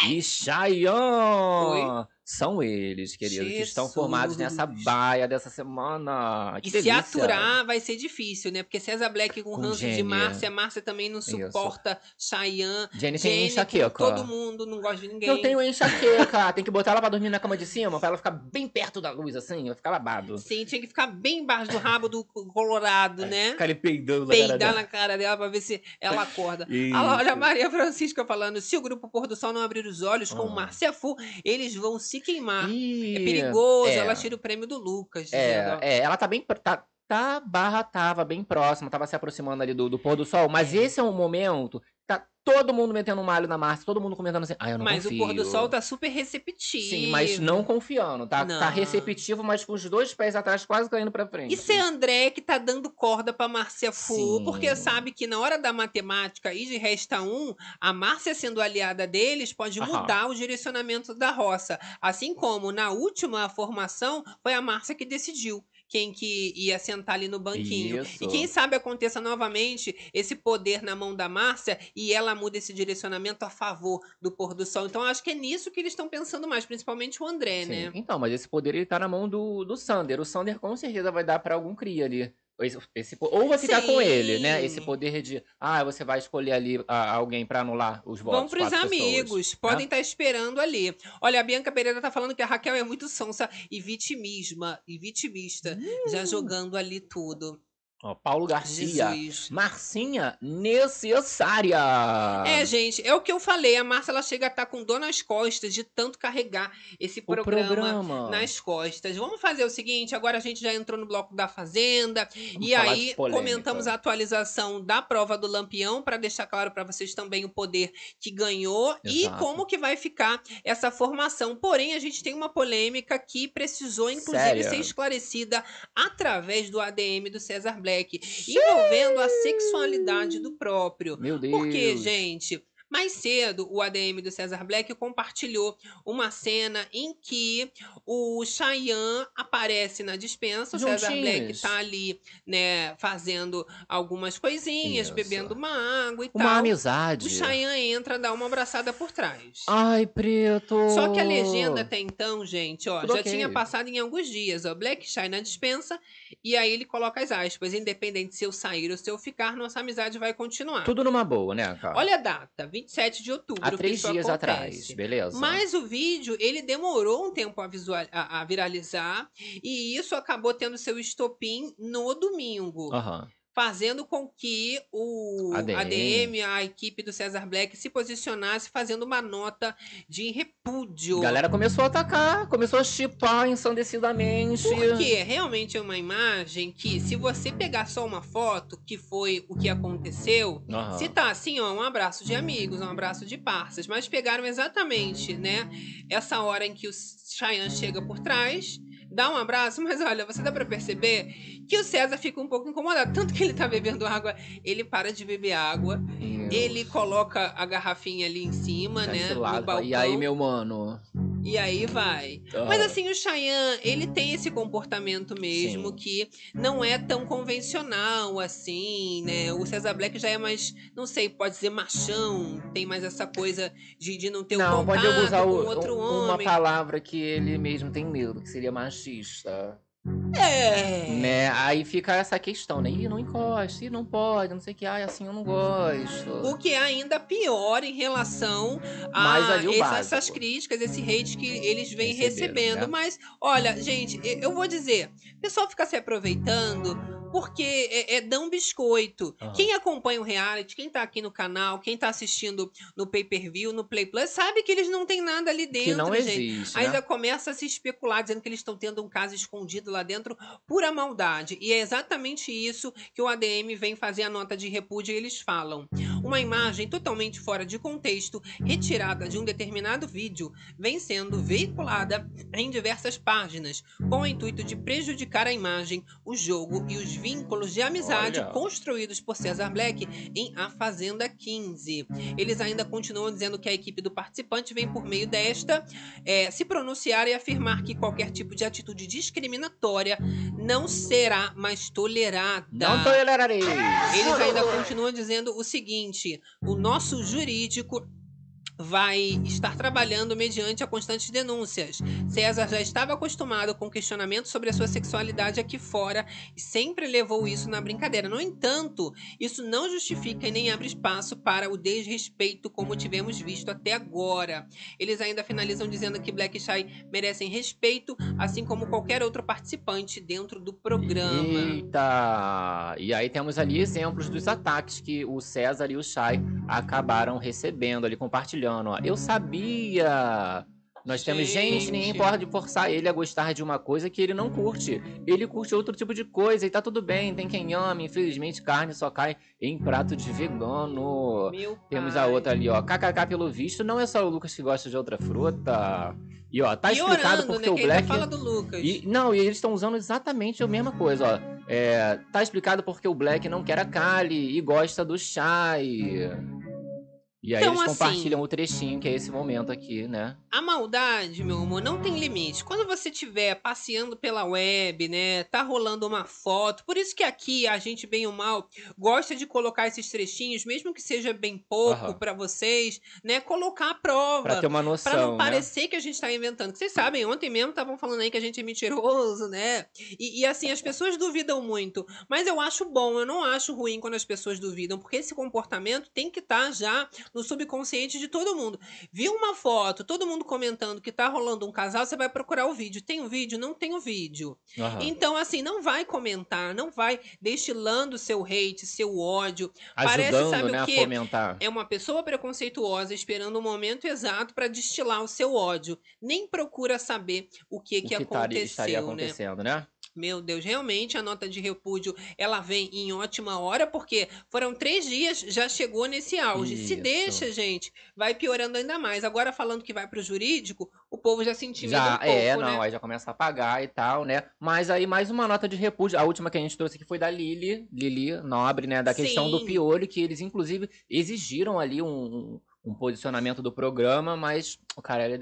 e Chayanne. São eles, queridos, que estão formados nessa Jesus. baia dessa semana. Que E se delícia. aturar vai ser difícil, né? Porque César Black com, Com ranço de Jenny, Márcia, Márcia também não Isso. suporta Chayanne. Jenny tem enxaqueca. com todo mundo, não gosta de ninguém. Eu tenho enxaqueca, tem que botar ela pra dormir na cama de cima, pra ela ficar bem perto da luz, assim, vai ficar babado. Sim, tinha que ficar bem embaixo do rabo do Colorado, né? Ficar ali peidando na cara na cara dela pra ver se ela acorda. Isso. Olha a Maria Francisca falando: se o grupo Pôr do Sol não abrir os olhos com Ah. o Márcia Fu, eles vão se queimar. Ih, É perigoso, é. ela tira o prêmio do Lucas. É, é, ela tá bem. Tá, tá barra tava bem próxima, tava se aproximando ali do, do pôr do sol. Mas esse é um momento. que Tá todo mundo metendo um malho na Márcia, todo mundo comentando assim. Ah, eu não Mas confio. o Pôr do Sol tá super receptivo. Sim, mas não confiando, tá? Tá Não. receptivo, mas com os dois pés atrás, quase caindo pra frente. Isso é André que tá dando corda pra Márcia Fu, Sim. porque sabe que na hora da matemática e de resta um, a Márcia sendo aliada deles pode Aham. mudar o direcionamento da roça. Assim como na última formação foi a Márcia que decidiu quem que ia sentar ali no banquinho. Isso. E quem sabe aconteça novamente esse poder na mão da Márcia e ela muda esse direcionamento a favor do pôr do sol. Então acho que é nisso que eles estão pensando mais, principalmente o André, Sim. né? Então, mas esse poder ele tá na mão do, do Sander. O Sander com certeza vai dar pra algum cria ali. Esse, ou vai ficar com ele, né? Sim. Esse poder de. Ah, você vai escolher ali ah, alguém pra anular os votos. Vão pros amigos, pessoas, né? podem estar esperando ali. Olha, a Bianca Pereira tá falando que a Raquel é muito sonsa e vitimisma e vitimista, já jogando ali tudo. Ó, Paulo Garcia. Jesus. Marcinha necessária. É, gente, é o que eu falei. A Márcia ela chega a estar com dor nas costas de tanto carregar esse programa, programa. nas costas. Vamos fazer o seguinte: agora a gente já entrou no bloco da Fazenda. Vamos e aí comentamos a atualização da prova do Lampião para deixar claro para vocês também o poder que ganhou e Exato. como que vai ficar essa formação. Porém, a gente tem uma polêmica que precisou inclusive Séria? ser esclarecida através do ADM do César Black, envolvendo a sexualidade do próprio. Meu Deus. Porque, gente, Mais cedo, o ADM do César Black compartilhou uma cena em que o Chayanne aparece na dispensa. O César Black Juntinhos. tá ali, né, fazendo algumas coisinhas, Isso. bebendo uma água e Uma tal. amizade. O Chayanne entra, dá uma abraçada por trás. Ai, preto. Só que a legenda até então, gente, ó, Tudo já ok. tinha passado em alguns dias, ó, Black Shy na dispensa, e aí ele coloca as aspas, independente se eu sair ou se eu ficar, nossa amizade vai continuar. Tudo numa boa, né, cara? Olha a data, 27 de outubro, Há três dias acontece. atrás, beleza? Mas o vídeo, ele demorou um tempo a, visual, a, a viralizar, e isso acabou tendo seu estopim no domingo Aham. Fazendo com que o ADM. ADM, a equipe do César Black, se posicionasse fazendo uma nota de repúdio. A galera começou a atacar, começou a chipar ensandecidamente. Porque realmente é uma imagem que, se você pegar só uma foto, que foi o que aconteceu, Aham. se tá assim, ó, um abraço de amigos, um abraço de parças, mas pegaram exatamente, né, essa hora em que o Cheyenne chega por trás, dá um abraço, mas olha, você dá pra perceber que o César fica um pouco incomodado, tanto que ele tá bebendo água, ele para de beber água, Isso. ele coloca a garrafinha ali em cima, Tá né, esse no lado, balcão, E aí, meu mano? E aí vai. Ah. Mas assim, o Cheyenne, ele tem esse comportamento mesmo Sim. que não é tão convencional assim, né? O Cesar Black já é mais, não sei, pode dizer machão, tem mais essa coisa de, de não ter o Não, contato pode usar com o- outro um- uma homem. palavra que ele mesmo tem medo, que seria machista. É. Né? Aí fica essa questão, né? Ih, não encosta, ih, não pode, não sei o que, ai, assim eu não gosto. O que é ainda pior em relação a essas críticas, esse hate que eles vêm Receberam, recebendo. né? Mas, olha, gente, eu vou dizer, o pessoal fica se aproveitando porque é, é dão biscoito. Aham. Quem acompanha o reality, quem tá aqui no canal, quem tá assistindo no pay-per-view, no Play Plus, sabe que eles não tem nada ali dentro, que não gente. existe, Aí né? já começa a se especular, dizendo que eles estão tendo um caso escondido lá dentro, pura maldade. E é exatamente isso que o ADM vem fazer a nota de repúdio e eles falam. Uma imagem totalmente fora de contexto, retirada de um determinado vídeo, vem sendo veiculada em diversas páginas, com o intuito de prejudicar a imagem, o jogo e os vínculos de amizade Olha. construídos por Cesar Black em A Fazenda 15. Eles ainda continuam dizendo que a equipe do participante vem por meio desta é, se pronunciar e afirmar que qualquer tipo de atitude discriminatória não será mais tolerada. Não tolerarei. Eles ainda continuam dizendo o seguinte: o nosso jurídico vai estar trabalhando mediante a constantes denúncias. César já estava acostumado com questionamentos sobre a sua sexualidade aqui fora e sempre levou isso na brincadeira. No entanto, isso não justifica e nem abre espaço para o desrespeito como tivemos visto até agora. Eles ainda finalizam dizendo que Black e Shy merecem respeito, assim como qualquer outro participante dentro do programa. Eita! E aí temos ali exemplos dos ataques que o César e o Chay acabaram recebendo ali, compartilhando. Ó. Eu sabia! Nós temos gente, ninguém pode forçar ele a gostar de uma coisa que ele não curte. Ele curte outro tipo de coisa e tá tudo bem. Tem quem ama, infelizmente carne só cai em prato de vegano. Meu Temos pai. a outra ali, ó. KKK pelo visto, não é só o Lucas que gosta de outra fruta. E ó, tá Piorando, explicado né? porque Que o ainda Black. fala do Lucas. E, não, e eles estão usando exatamente a mesma coisa, ó. É, tá explicado porque o Black não quer a Kali e gosta do Shai. E aí Então, eles assim- compartilham o trechinho, que é esse momento aqui, né? A maldade, meu amor, não tem limite. Quando você estiver passeando pela web, né, tá rolando uma foto. Por isso que aqui a gente, bem ou mal, gosta de colocar esses trechinhos, mesmo que seja bem pouco Aham. pra vocês, né, colocar a prova. Pra ter uma noção, Pra não né? parecer que a gente tá inventando. Que Vocês sabem, ontem mesmo estavam falando aí que a gente é mentiroso, né? E, e, assim, as pessoas duvidam muito. Mas eu acho bom, eu não acho ruim quando as pessoas duvidam, porque esse comportamento tem que estar já no subconsciente de todo mundo. Viu uma foto, todo mundo comentando que tá rolando um casal, você vai procurar o vídeo. Tem o vídeo? Não tem o vídeo. Aham. Então, assim, não vai comentar, não vai destilando seu hate, seu ódio. parece, Ajudando, sabe o né, a quê? fomentar. É uma pessoa preconceituosa esperando o momento exato para destilar o seu ódio. Nem procura saber o que, o que, que aconteceu, estaria né? acontecendo, né? Meu Deus, realmente a nota de repúdio ela vem em ótima hora, porque foram três dias, já chegou nesse auge. Se Isso. deixa, gente, vai piorando ainda mais. Agora, falando que vai pro jurídico, o povo já se intimida Já, um pouco, é, né? não, aí já começa a pagar e tal, né? Mas aí mais uma nota de repúdio. A última que a gente trouxe aqui foi da Lili, Lili Nobre, né? Da questão do Sim. piolho, que eles inclusive exigiram ali um, um posicionamento do programa, mas o Carelli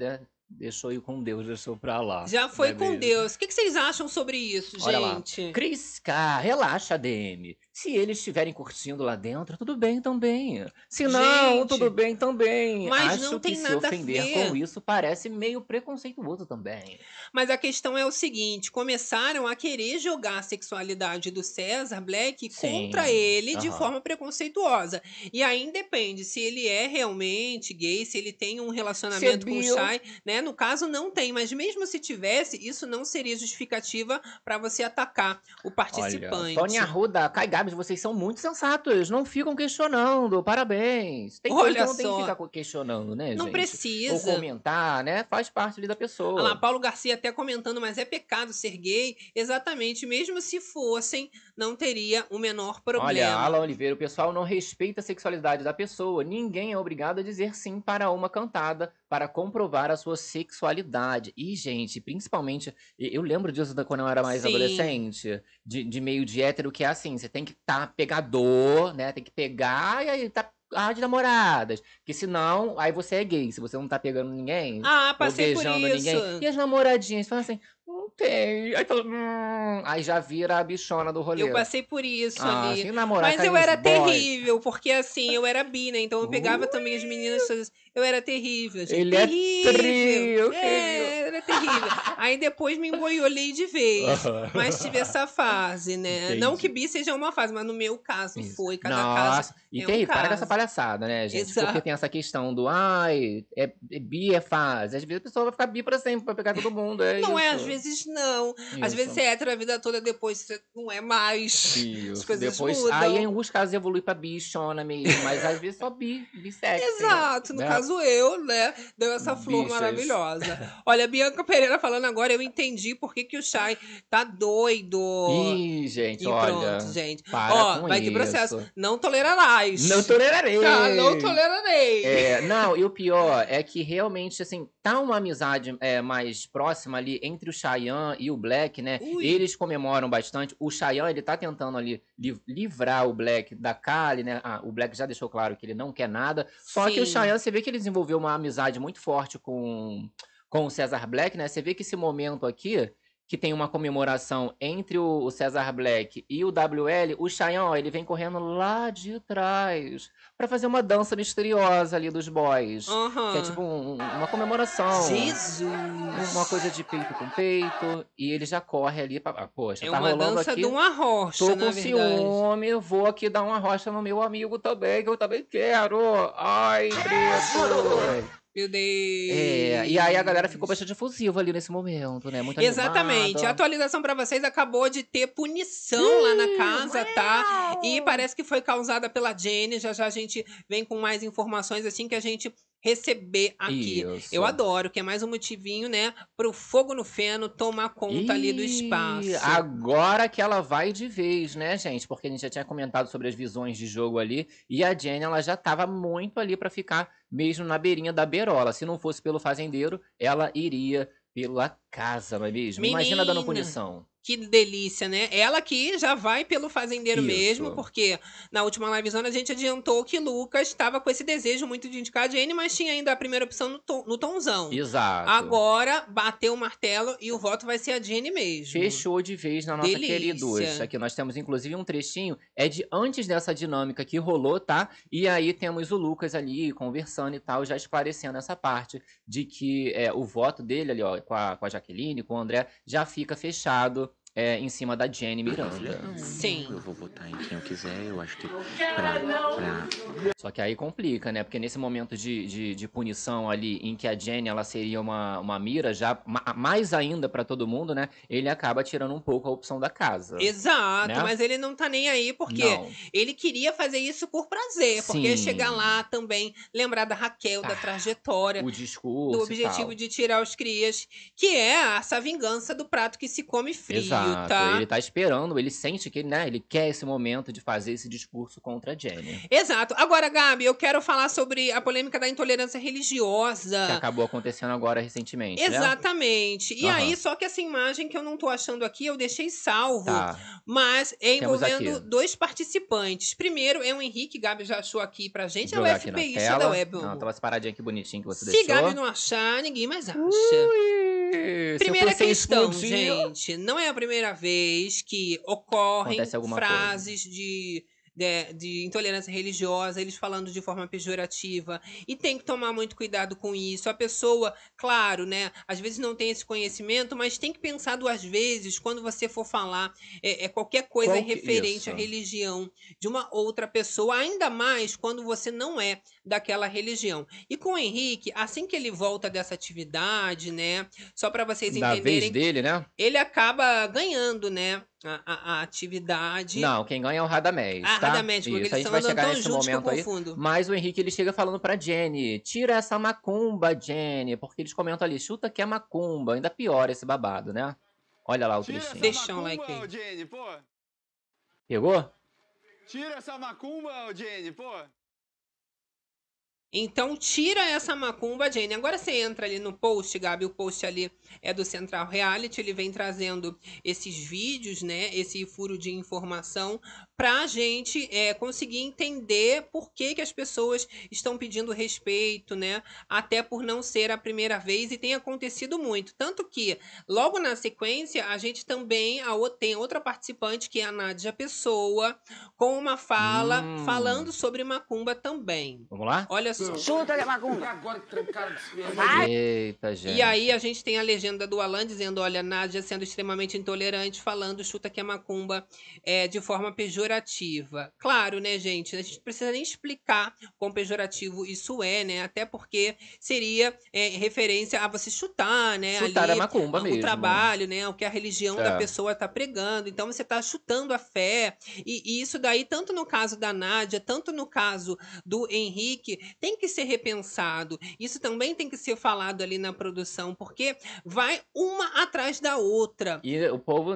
né, deixou ir com Deus, deixou pra lá. Já foi Não é com mesmo? Deus. O que, que vocês acham sobre isso, Olha gente? Cris K, relaxa, DM. Se eles estiverem curtindo lá dentro, tudo bem também. Se não, Gente, tudo bem também. mas Acho não tem que se nada a ofender ver. com isso parece meio preconceituoso também. Mas a questão é o seguinte: começaram a querer jogar a sexualidade do César Black Sim, contra ele de aham. forma preconceituosa. E aí independe se ele é realmente gay, se ele tem um relacionamento com o. Shai, né? No caso, não tem, mas mesmo se tivesse, isso não seria justificativa para você atacar o participante. Olha, Tony Arruda, Kai Gabs, vocês são muito sensatos. Não ficam questionando. Parabéns. Tem coisa Olha que não tem que ficar questionando, né, não gente? Ou precisa. comentar, né? Faz parte ali da pessoa. Olha lá, Paulo Garcia até comentando, mas é pecado ser gay? Exatamente, mesmo se fossem, não teria o menor problema. Olha, Alan Oliveira, o pessoal não respeita a sexualidade da pessoa. Ninguém é obrigado a dizer sim para uma cantada para comprovar a sua sexualidade. E, gente, principalmente, eu lembro disso da quando eu era mais Sim. adolescente, de, de meio de hétero, que é assim, você tem que estar pegador, né? Tem que pegar e aí tá ah, de namoradas. Porque senão, aí você é gay. Se você não tá pegando ninguém, Ah, ou passei por beijando isso. ninguém. E as namoradinhas falam assim, não tem. Aí, hum, aí já vira a bichona do rolê. Eu passei por isso Ah, ali. Mas eu era boys. terrível, porque assim, eu era bi, né? Então eu pegava também as meninas todas. Eu era terrível, gente. Ele é terrível. É, eu era terrível. Aí depois me emboiolei de vez. Mas tive essa fase, né? Entendi. Não que bi seja uma fase, mas no meu caso Isso. foi. Cada caso. Nossa, e é um tem, para com caso. essa palhaçada, né, gente? Exato. Porque tem essa questão do, ai, é, é bi é fase. Às vezes a pessoa vai ficar bi pra sempre, pra pegar todo mundo. É Não é, isso. às vezes não. Às Isso. vezes você é hétero a vida toda, depois você não é mais. Isso. As coisas Depois, mudam. aí em alguns casos evolui pra bichona mesmo, mas às vezes só bi, bissexo. Exato, no né? caso eu, né? Deu essa flor Bichas. maravilhosa. Olha, Bianca Pereira falando agora, eu entendi por que, que o Chay tá doido. Ih, gente, e olha. pronto, gente. para Ó, vai ter processo. Não tolerarás. Não tolerarei. Tá, não tolerarei. É, não, e o pior é que realmente, assim, tá uma amizade é, mais próxima ali entre o Cheyenne e o Black, né? Ui. Eles comemoram bastante. O Cheyenne, ele tá tentando ali li- livrar o Black da Kali, né? Ah, o Black já deixou claro que ele não quer nada. Só que o Sim. Cheyenne, você vê que ele desenvolveu uma amizade muito forte com, com o Cesar Black, né? Você vê que esse momento aqui, que tem uma comemoração entre o, Cesar Black e o WL, o Cheyenne, ó, ele vem correndo lá de trás pra fazer uma dança misteriosa ali dos boys. Aham. Que é tipo um- uma comemoração. Jesus. Uma coisa de peito com peito. E ele já corre ali. Pra... Ah, poxa, É tá uma rolando dança aqui. de uma rocha, Tô com ciúme, vou aqui dar uma rocha no meu amigo também, que eu também quero. Ai, preto. Meu Deus. É, e aí a galera ficou bastante efusiva ali nesse momento, né? Muito Exatamente. A animada. atualização pra vocês acabou de ter punição lá na casa, tá? E parece que foi causada pela Jenny. Já já a gente vem com mais informações assim que a gente receber aqui. Isso. Eu adoro, que é mais um motivinho, né, pro fogo no feno tomar conta ali do espaço. Agora que ela vai de vez, né, gente? Porque a gente já tinha comentado sobre as visões de jogo ali. E a Jenny, ela já tava muito ali pra ficar mesmo na beirinha da beirola. Se não fosse pelo fazendeiro, ela iria pela casa, não é mesmo? Imagina dando Menina. punição. Que delícia, né? Ela que já vai pelo fazendeiro Isso. mesmo, porque na última livezona a gente adiantou que Lucas estava com esse desejo muito de indicar a Jenny, mas tinha ainda a primeira opção no, tom, no Tonzão. Exato. Agora bateu o martelo e o voto vai ser a Jenny mesmo. Fechou de vez na nossa Delícia. queridos. Aqui nós temos inclusive um trechinho, é de antes dessa dinâmica que rolou, tá? E aí temos o Lucas ali conversando e tal, já esclarecendo essa parte de que é, o voto dele ali, ó, com a, com a Jaqueline, com o André, já fica fechado é, em cima da Jenny Miranda. Sim. Eu vou votar em quem eu quiser, eu acho que pra, pra Só que aí complica, né? Porque nesse momento de, de, de punição ali, em que a Jenny ela seria uma, uma mira, já ma- mais ainda pra todo mundo, né? Ele acaba tirando um pouco a opção da casa. Exato, Né? mas ele não tá nem aí porque Não. ele queria fazer isso por prazer, porque Sim. chegar lá também, lembrar da Raquel, da Ah, trajetória, O discurso. do e objetivo tal. de tirar os crias, que é essa vingança do prato que se come frio. Exato. Tá? Ele tá esperando, ele sente que né, ele quer esse momento de fazer esse discurso contra a Jenny. Exato. Agora, Gabi, eu quero falar sobre a polêmica da intolerância religiosa. Que acabou acontecendo agora recentemente, né? Exatamente. E Aham. aí, só que essa imagem que eu não tô achando aqui, eu deixei salvo. Tá. Mas é envolvendo dois participantes. Primeiro é o Henrique, Gabi já achou aqui pra gente, é o FBI da Web. Não, tava separadinho aqui bonitinho que você Se deixou. Gabi não achar, ninguém mais acha. Ui, Primeira questão, explodir- gente. Não é a primeira vez que ocorrem frases de, de, de intolerância religiosa, eles falando de forma pejorativa. E tem que tomar muito cuidado com isso. A pessoa, claro, né? Às vezes não tem esse conhecimento, mas tem que pensar duas vezes quando você for falar é, é qualquer coisa Qual referente à isso. religião de uma outra pessoa, ainda mais quando você não é daquela religião. E com o Henrique, assim que ele volta dessa atividade, né? Só para vocês Da vez entenderem, dele, né? ele acaba ganhando, né? A, a- a atividade. Não, quem ganha é o Radamés, Ah, tá? Radamés, porque Isso, eles a gente vai chegar nesse momento aí. Mas o Henrique ele chega falando pra Jenny: tira essa macumba, Jenny. Porque eles comentam ali: chuta que é macumba. Ainda pior esse babado, né? Olha lá o Tira trechinho. Deixa essa um like aí. Jenny, pô. Pegou? Tira essa macumba, Jenny, pô. Então tira essa macumba, Jane. Agora você entra ali no post, Gabi. O post ali é do Central Reality. Ele vem trazendo esses vídeos, né? Esse furo de informação pra gente é, conseguir entender por que, que as pessoas estão pedindo respeito, né? Até por não ser a primeira vez e tem acontecido muito. Tanto que, logo na sequência, a gente também a tem outra participante, que é a Nádia Pessoa, com uma fala Hum. falando sobre macumba também. Vamos lá? Olha só. Chuta que é macumba. Eita, gente. E aí a gente tem a legenda do Alan dizendo, olha, Nádia sendo extremamente intolerante, falando chuta que é macumba é, de forma pejorativa. Claro, né, gente? A gente não precisa nem explicar quão pejorativo isso é, né? Até porque seria é, referência a você chutar, né? Chutar ali, é macumba o mesmo. trabalho, né? O que a religião da É. pessoa tá pregando. Então você tá chutando a fé. E, e isso daí, tanto no caso da Nádia, tanto no caso do Henrique, tem que ser repensado. Isso também tem que ser falado ali na produção, porque vai uma atrás da outra. E o povo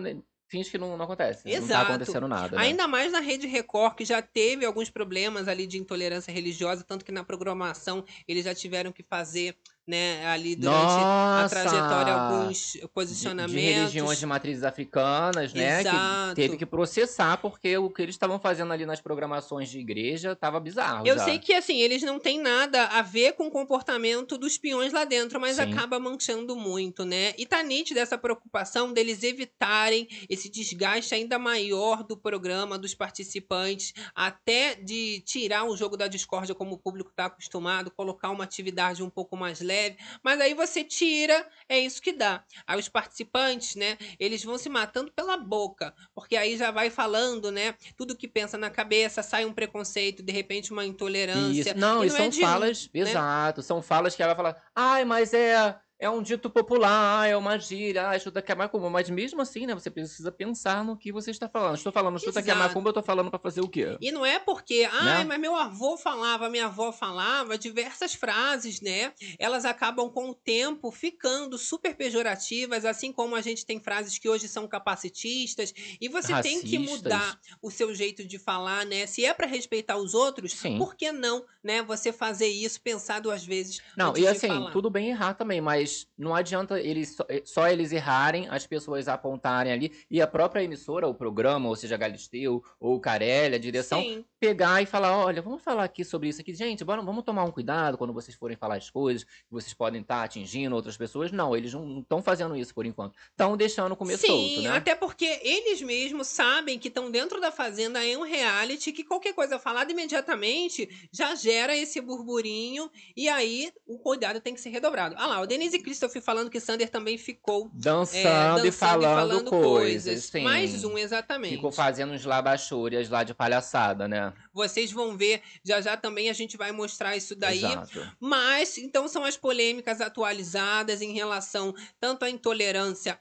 finge que não, não acontece. Não tá Exato. acontecendo nada. né? Ainda mais na Rede Record, que já teve alguns problemas ali de intolerância religiosa, tanto que na programação eles já tiveram que fazer, né, ali durante a Nossa! trajetória alguns De- posicionamentos. De, religiões de matrizes africanas, né? Exato. Que teve que processar porque o que eles estavam fazendo ali nas programações de igreja tava bizarro. Eu já. sei que, assim, eles não têm nada a ver com o comportamento dos peões lá dentro, mas Sim. acaba manchando muito, né? E tá nítida essa preocupação deles evitarem esse desgaste ainda maior do programa, dos participantes, até de tirar o jogo da discórdia como o público tá acostumado, colocar uma atividade um pouco mais leve. Mas aí você tira, é isso que dá. Aí os participantes, né, eles vão se matando pela boca, porque aí já vai falando, né, tudo que pensa na cabeça, sai um preconceito, de repente uma intolerância. Isso. Não, e e, não é são um, falas, né? exato, são falas que ela vai falar, ai, mas é, é um dito popular, é uma gíria, ah, chuta que é macumba. Mas mesmo assim, né, você precisa pensar no que você está falando. Estou falando chuta que é macumba, eu tô falando pra fazer o quê? E não é porque, ai, Né? mas meu avô falava, minha avó falava, diversas frases, né? Elas acabam com o tempo ficando super pejorativas, assim como a gente tem frases que hoje são capacitistas, e você tem que Racistas. mudar o seu jeito de falar, né? Se é para respeitar os outros, Sim. por que não, né? Você fazer isso, pensar duas vezes Não, e assim, falar. tudo bem errar também, mas não adianta eles só, eh, só eles errarem, as pessoas apontarem ali, e a própria emissora, o programa, ou seja, Galisteu, ou Carelli, a direção, Sim. pegar e falar, olha, vamos falar aqui sobre isso aqui. Gente, bora, vamos tomar um cuidado quando vocês forem falar as coisas, que vocês podem estar atingindo outras pessoas. Não, eles não estão fazendo isso por enquanto. Estão deixando comer Sim, solto, né? até porque eles mesmos sabem que estão dentro da fazenda é um reality que qualquer coisa falada imediatamente já gera esse burburinho e aí o cuidado tem que ser redobrado. Ah lá, o Denise Christoph falando que Sander também ficou Dançando, é, dançando e falando, coisas. sim. Mais um, exatamente. Ficou fazendo uns labachúrias lá de palhaçada, né? Vocês vão ver, já já também a gente vai mostrar isso daí. Exato. Mas, então, são as polêmicas atualizadas em relação tanto à intolerância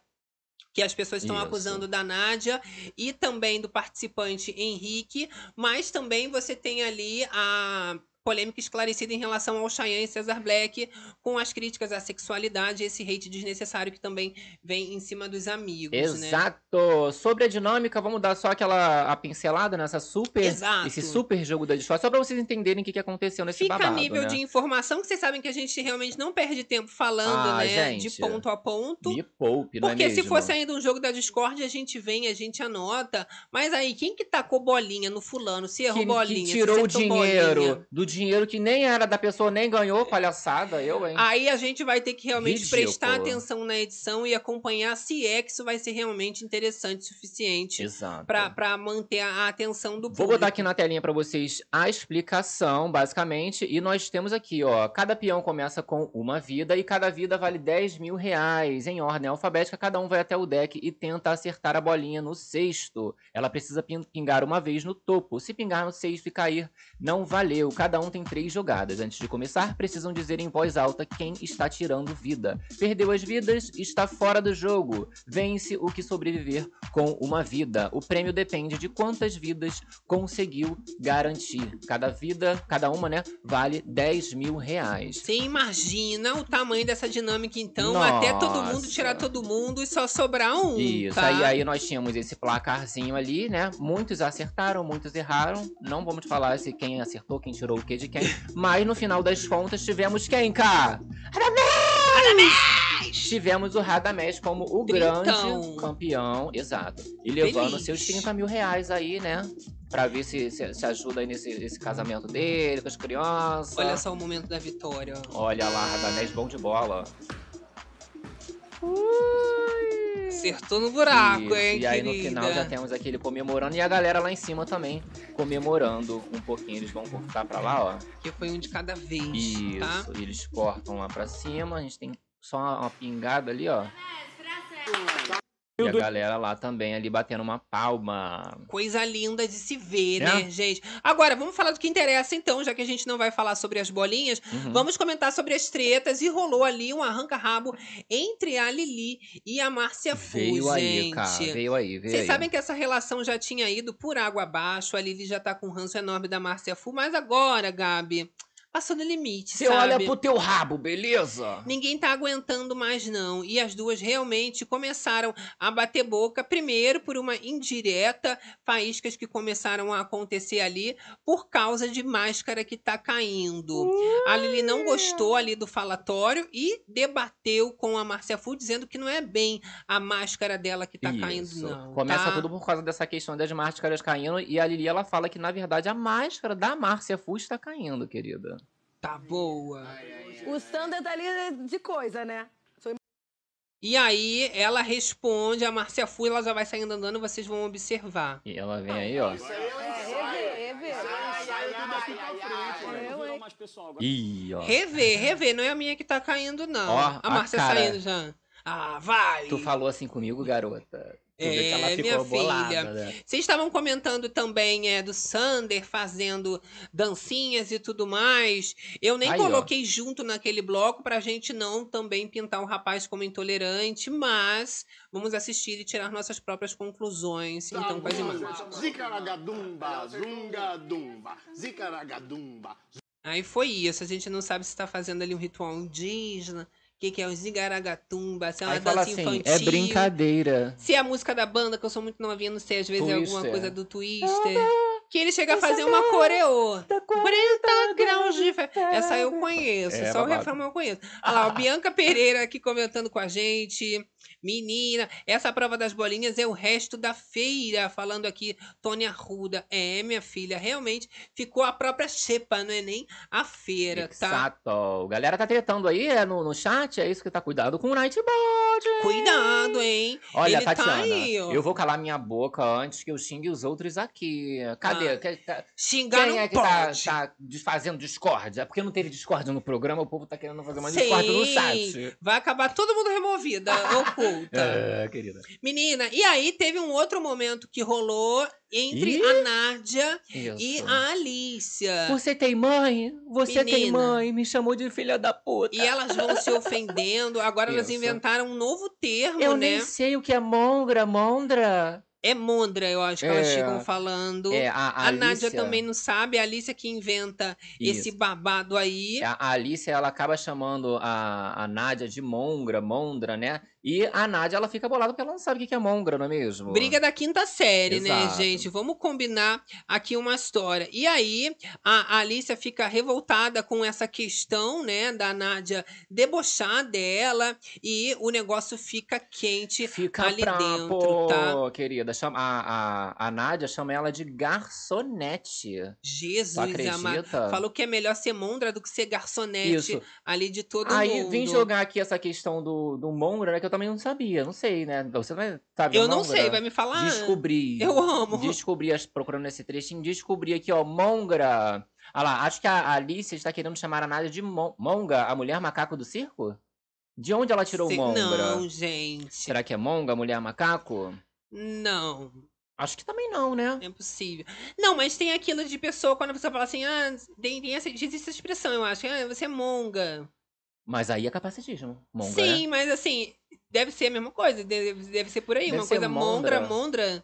que as pessoas estão Isso. acusando da Nádia e também do participante Henrique, mas também você tem ali a, polêmica esclarecida em relação ao Cheyenne e Cesar Black, com as críticas à sexualidade e esse hate desnecessário que também vem em cima dos amigos, né? Exato. Sobre a dinâmica, vamos dar só aquela a pincelada nessa super, Exato. esse super jogo da discórdia, só pra vocês entenderem o que, que aconteceu nesse Fica a babado, nível né? de informação que vocês sabem que a gente realmente não perde tempo falando, Ah, né? De gente. ponto a ponto. Me poupe, não é Porque se mesmo? fosse ainda um jogo da Discord, a gente vem, a gente anota. Mas aí, quem que tacou bolinha no fulano? Se errou que, bolinha, que se tirou o dinheiro bolinha. do dinheiro que nem era da pessoa, nem ganhou, palhaçada, eu, hein? Aí a gente vai ter que realmente Ridículo. prestar atenção na edição e acompanhar se é que isso vai ser realmente interessante o suficiente Exato. pra, pra manter a atenção do Vou público. botar aqui na telinha pra vocês a explicação, basicamente. E nós temos aqui, ó. Cada peão começa com uma vida e cada vida vale 10 mil reais. Em ordem alfabética, cada um vai até o deck e tenta acertar a bolinha no sexto. Ela precisa pin- pingar uma vez no topo. Se pingar no sexto e cair, não valeu. Cada um tem três jogadas. Antes de começar, precisam dizer em voz alta quem está tirando vida. Perdeu as vidas, está fora do jogo. Vence o que sobreviver com uma vida. O prêmio depende de quantas vidas conseguiu garantir. Cada vida, cada uma, né, vale 10 mil reais. Você imagina o tamanho dessa dinâmica, então, até todo mundo Nossa. tirar todo mundo e só sobrar um. Isso, tá? aí, aí nós tínhamos esse placarzinho ali, né? Muitos acertaram, muitos erraram. Não vamos falar se quem acertou, quem tirou o que de quem. Mas no final das contas tivemos quem, cá? Tivemos o Radamés como o Trintão. grande campeão, exato. E levando Feliz. seus 30 mil reais aí, né? Pra ver se, se, se ajuda aí nesse, nesse casamento dele, com as crianças. Olha só o momento da vitória. Olha lá, Radamés bom de bola. Acertou no buraco, Isso, hein, E aí no querida? final já temos aquele comemorando e a galera lá em cima também comemorando um pouquinho. Eles vão cortar pra lá, ó. Que foi um de cada vez, Isso, tá? eles cortam lá pra cima. A gente tem só uma pingada ali, ó. E a galera lá também ali batendo uma palma. Coisa linda de se ver, É? né, gente? Agora, vamos falar do que interessa, então, já que a gente não vai falar sobre as bolinhas. Uhum. Vamos comentar sobre as tretas. E rolou ali um arranca-rabo entre a Lili e a Márcia Fu, Veio aí, gente. cara. Veio aí, veio Vocês aí. sabem que essa relação já tinha ido por água abaixo. A Lili já tá com um ranço enorme da Márcia Fu. Mas agora, Gabi, passou do limite, Você sabe? olha pro teu rabo, beleza? Ninguém tá aguentando mais, não. E as duas realmente começaram a bater boca, primeiro por uma indireta, faíscas que começaram a acontecer ali por causa de máscara que tá caindo. A Lili não gostou ali do falatório e debateu com a Márcia Fu, dizendo que não é bem a máscara dela que tá caindo, Isso. não. Começa tá? tudo por causa dessa questão das máscaras caindo. E a Lili, ela fala que, na verdade, a máscara da Márcia Fu está caindo, querida. Tá boa. O Sander tá ali de coisa, né? E aí ela responde, a Márcia Fu, ela já vai saindo andando, vocês vão observar. E ela vem aí, ó. Rever, rever. Ih, ó. Rever, rever, não é a minha que tá caindo, não. Ó, a a Márcia cara. saindo já. Ah, vai! Tu falou assim comigo, garota. É, ficou minha bolada, filha. né? Vocês estavam comentando também é, do Sander fazendo dancinhas e tudo mais. Eu nem Aí, ó. coloquei junto naquele bloco pra gente não também pintar o rapaz como intolerante, mas vamos assistir e tirar nossas próprias conclusões. Então, com as imagens. Zicaragadumba, zungadumba, zicaragadumba. Aí foi isso. A gente não sabe se tá fazendo ali um ritual indígena. O que, que é o zigaragatumba, se é uma Aí dança assim, infantil. é brincadeira. Se é a música da banda, que eu sou muito novinha, não sei, às vezes é alguma Twister. coisa do Twister. Que ele chega a fazer uma coreô. 40 graus de fe... Essa eu conheço, É, só o babado. refrão eu conheço. Olha lá, o Bianca Pereira aqui comentando com a gente. Menina, essa prova das bolinhas é o resto da feira. Falando aqui, Tônia Arruda. É, minha filha, realmente ficou a própria xepa, não é nem a feira, tá? Exato. Galera tá tretando aí é, no, no chat, é isso que tá. Cuidado com o Nightbot. Cuidado, hein? Olha, Ele tá Tatiana, aí, ó. eu vou calar minha boca antes que eu xingue os outros aqui. Cadê? Que- tá- Xingar Quem não é que tá, pode. tá desfazendo discórdia? É porque não teve discórdia no programa, o povo tá querendo fazer uma Sim, discórdia no chat. Vai acabar todo mundo removida, oculta. É, querida. Menina, e aí teve um outro momento que rolou entre Ih, a Nádia e Isso. a Alicia. Você tem mãe? Você tem Menina. mãe? Me chamou de filha da puta. E elas vão se ofendendo. Agora elas Isso. inventaram um novo termo, Eu né? nem sei o que é mongra, mondra. É Mondra, eu acho que elas É. ficam falando. É, a, a A Nádia Alicia- também não sabe, a Alicia que inventa esse Isso. babado aí. A a Alice, ela acaba chamando a, a Nádia de Mongra, Mondra, né? E a Nádia, ela fica bolada porque ela não sabe o que é Mongra, não é mesmo? Briga da quinta série, né, Exato. gente? Vamos combinar aqui uma história. E aí, a a Alicia fica revoltada com essa questão, né, da Nádia debochar dela e o negócio fica quente Fica ali pra... dentro, Pô, tá? querida, chama, a, a, a Nádia chama ela de garçonete. Jesus amado. Falou que é melhor ser Mondra do que ser garçonete Isso. ali de todo Aí mundo. vim jogar aqui essa questão do, do Mongra, né? Eu também não sabia, não sei, né? Você vai sabe o Eu não sei, vai me falar? Descobri. Eu amo. Descobri, procurando esse trechinho, descobri aqui, ó, Mongra. Olha lá, acho que a Alice está querendo chamar a Nádia de Mon- Monga, a mulher macaco do circo? De onde ela tirou o Sei- Mongra? Não, gente. Será que é Monga, a mulher macaco? Não. Acho que também não, né? É possível. Não, mas tem aquilo de pessoa, quando a pessoa fala assim, ah, tem, tem essa, existe essa expressão, eu acho, ah, você é monga. Mas aí é capacitismo. Monga, Sim, né? mas assim, deve ser a mesma coisa, deve, deve ser por aí, Deve uma coisa mondra, mondra. mondra.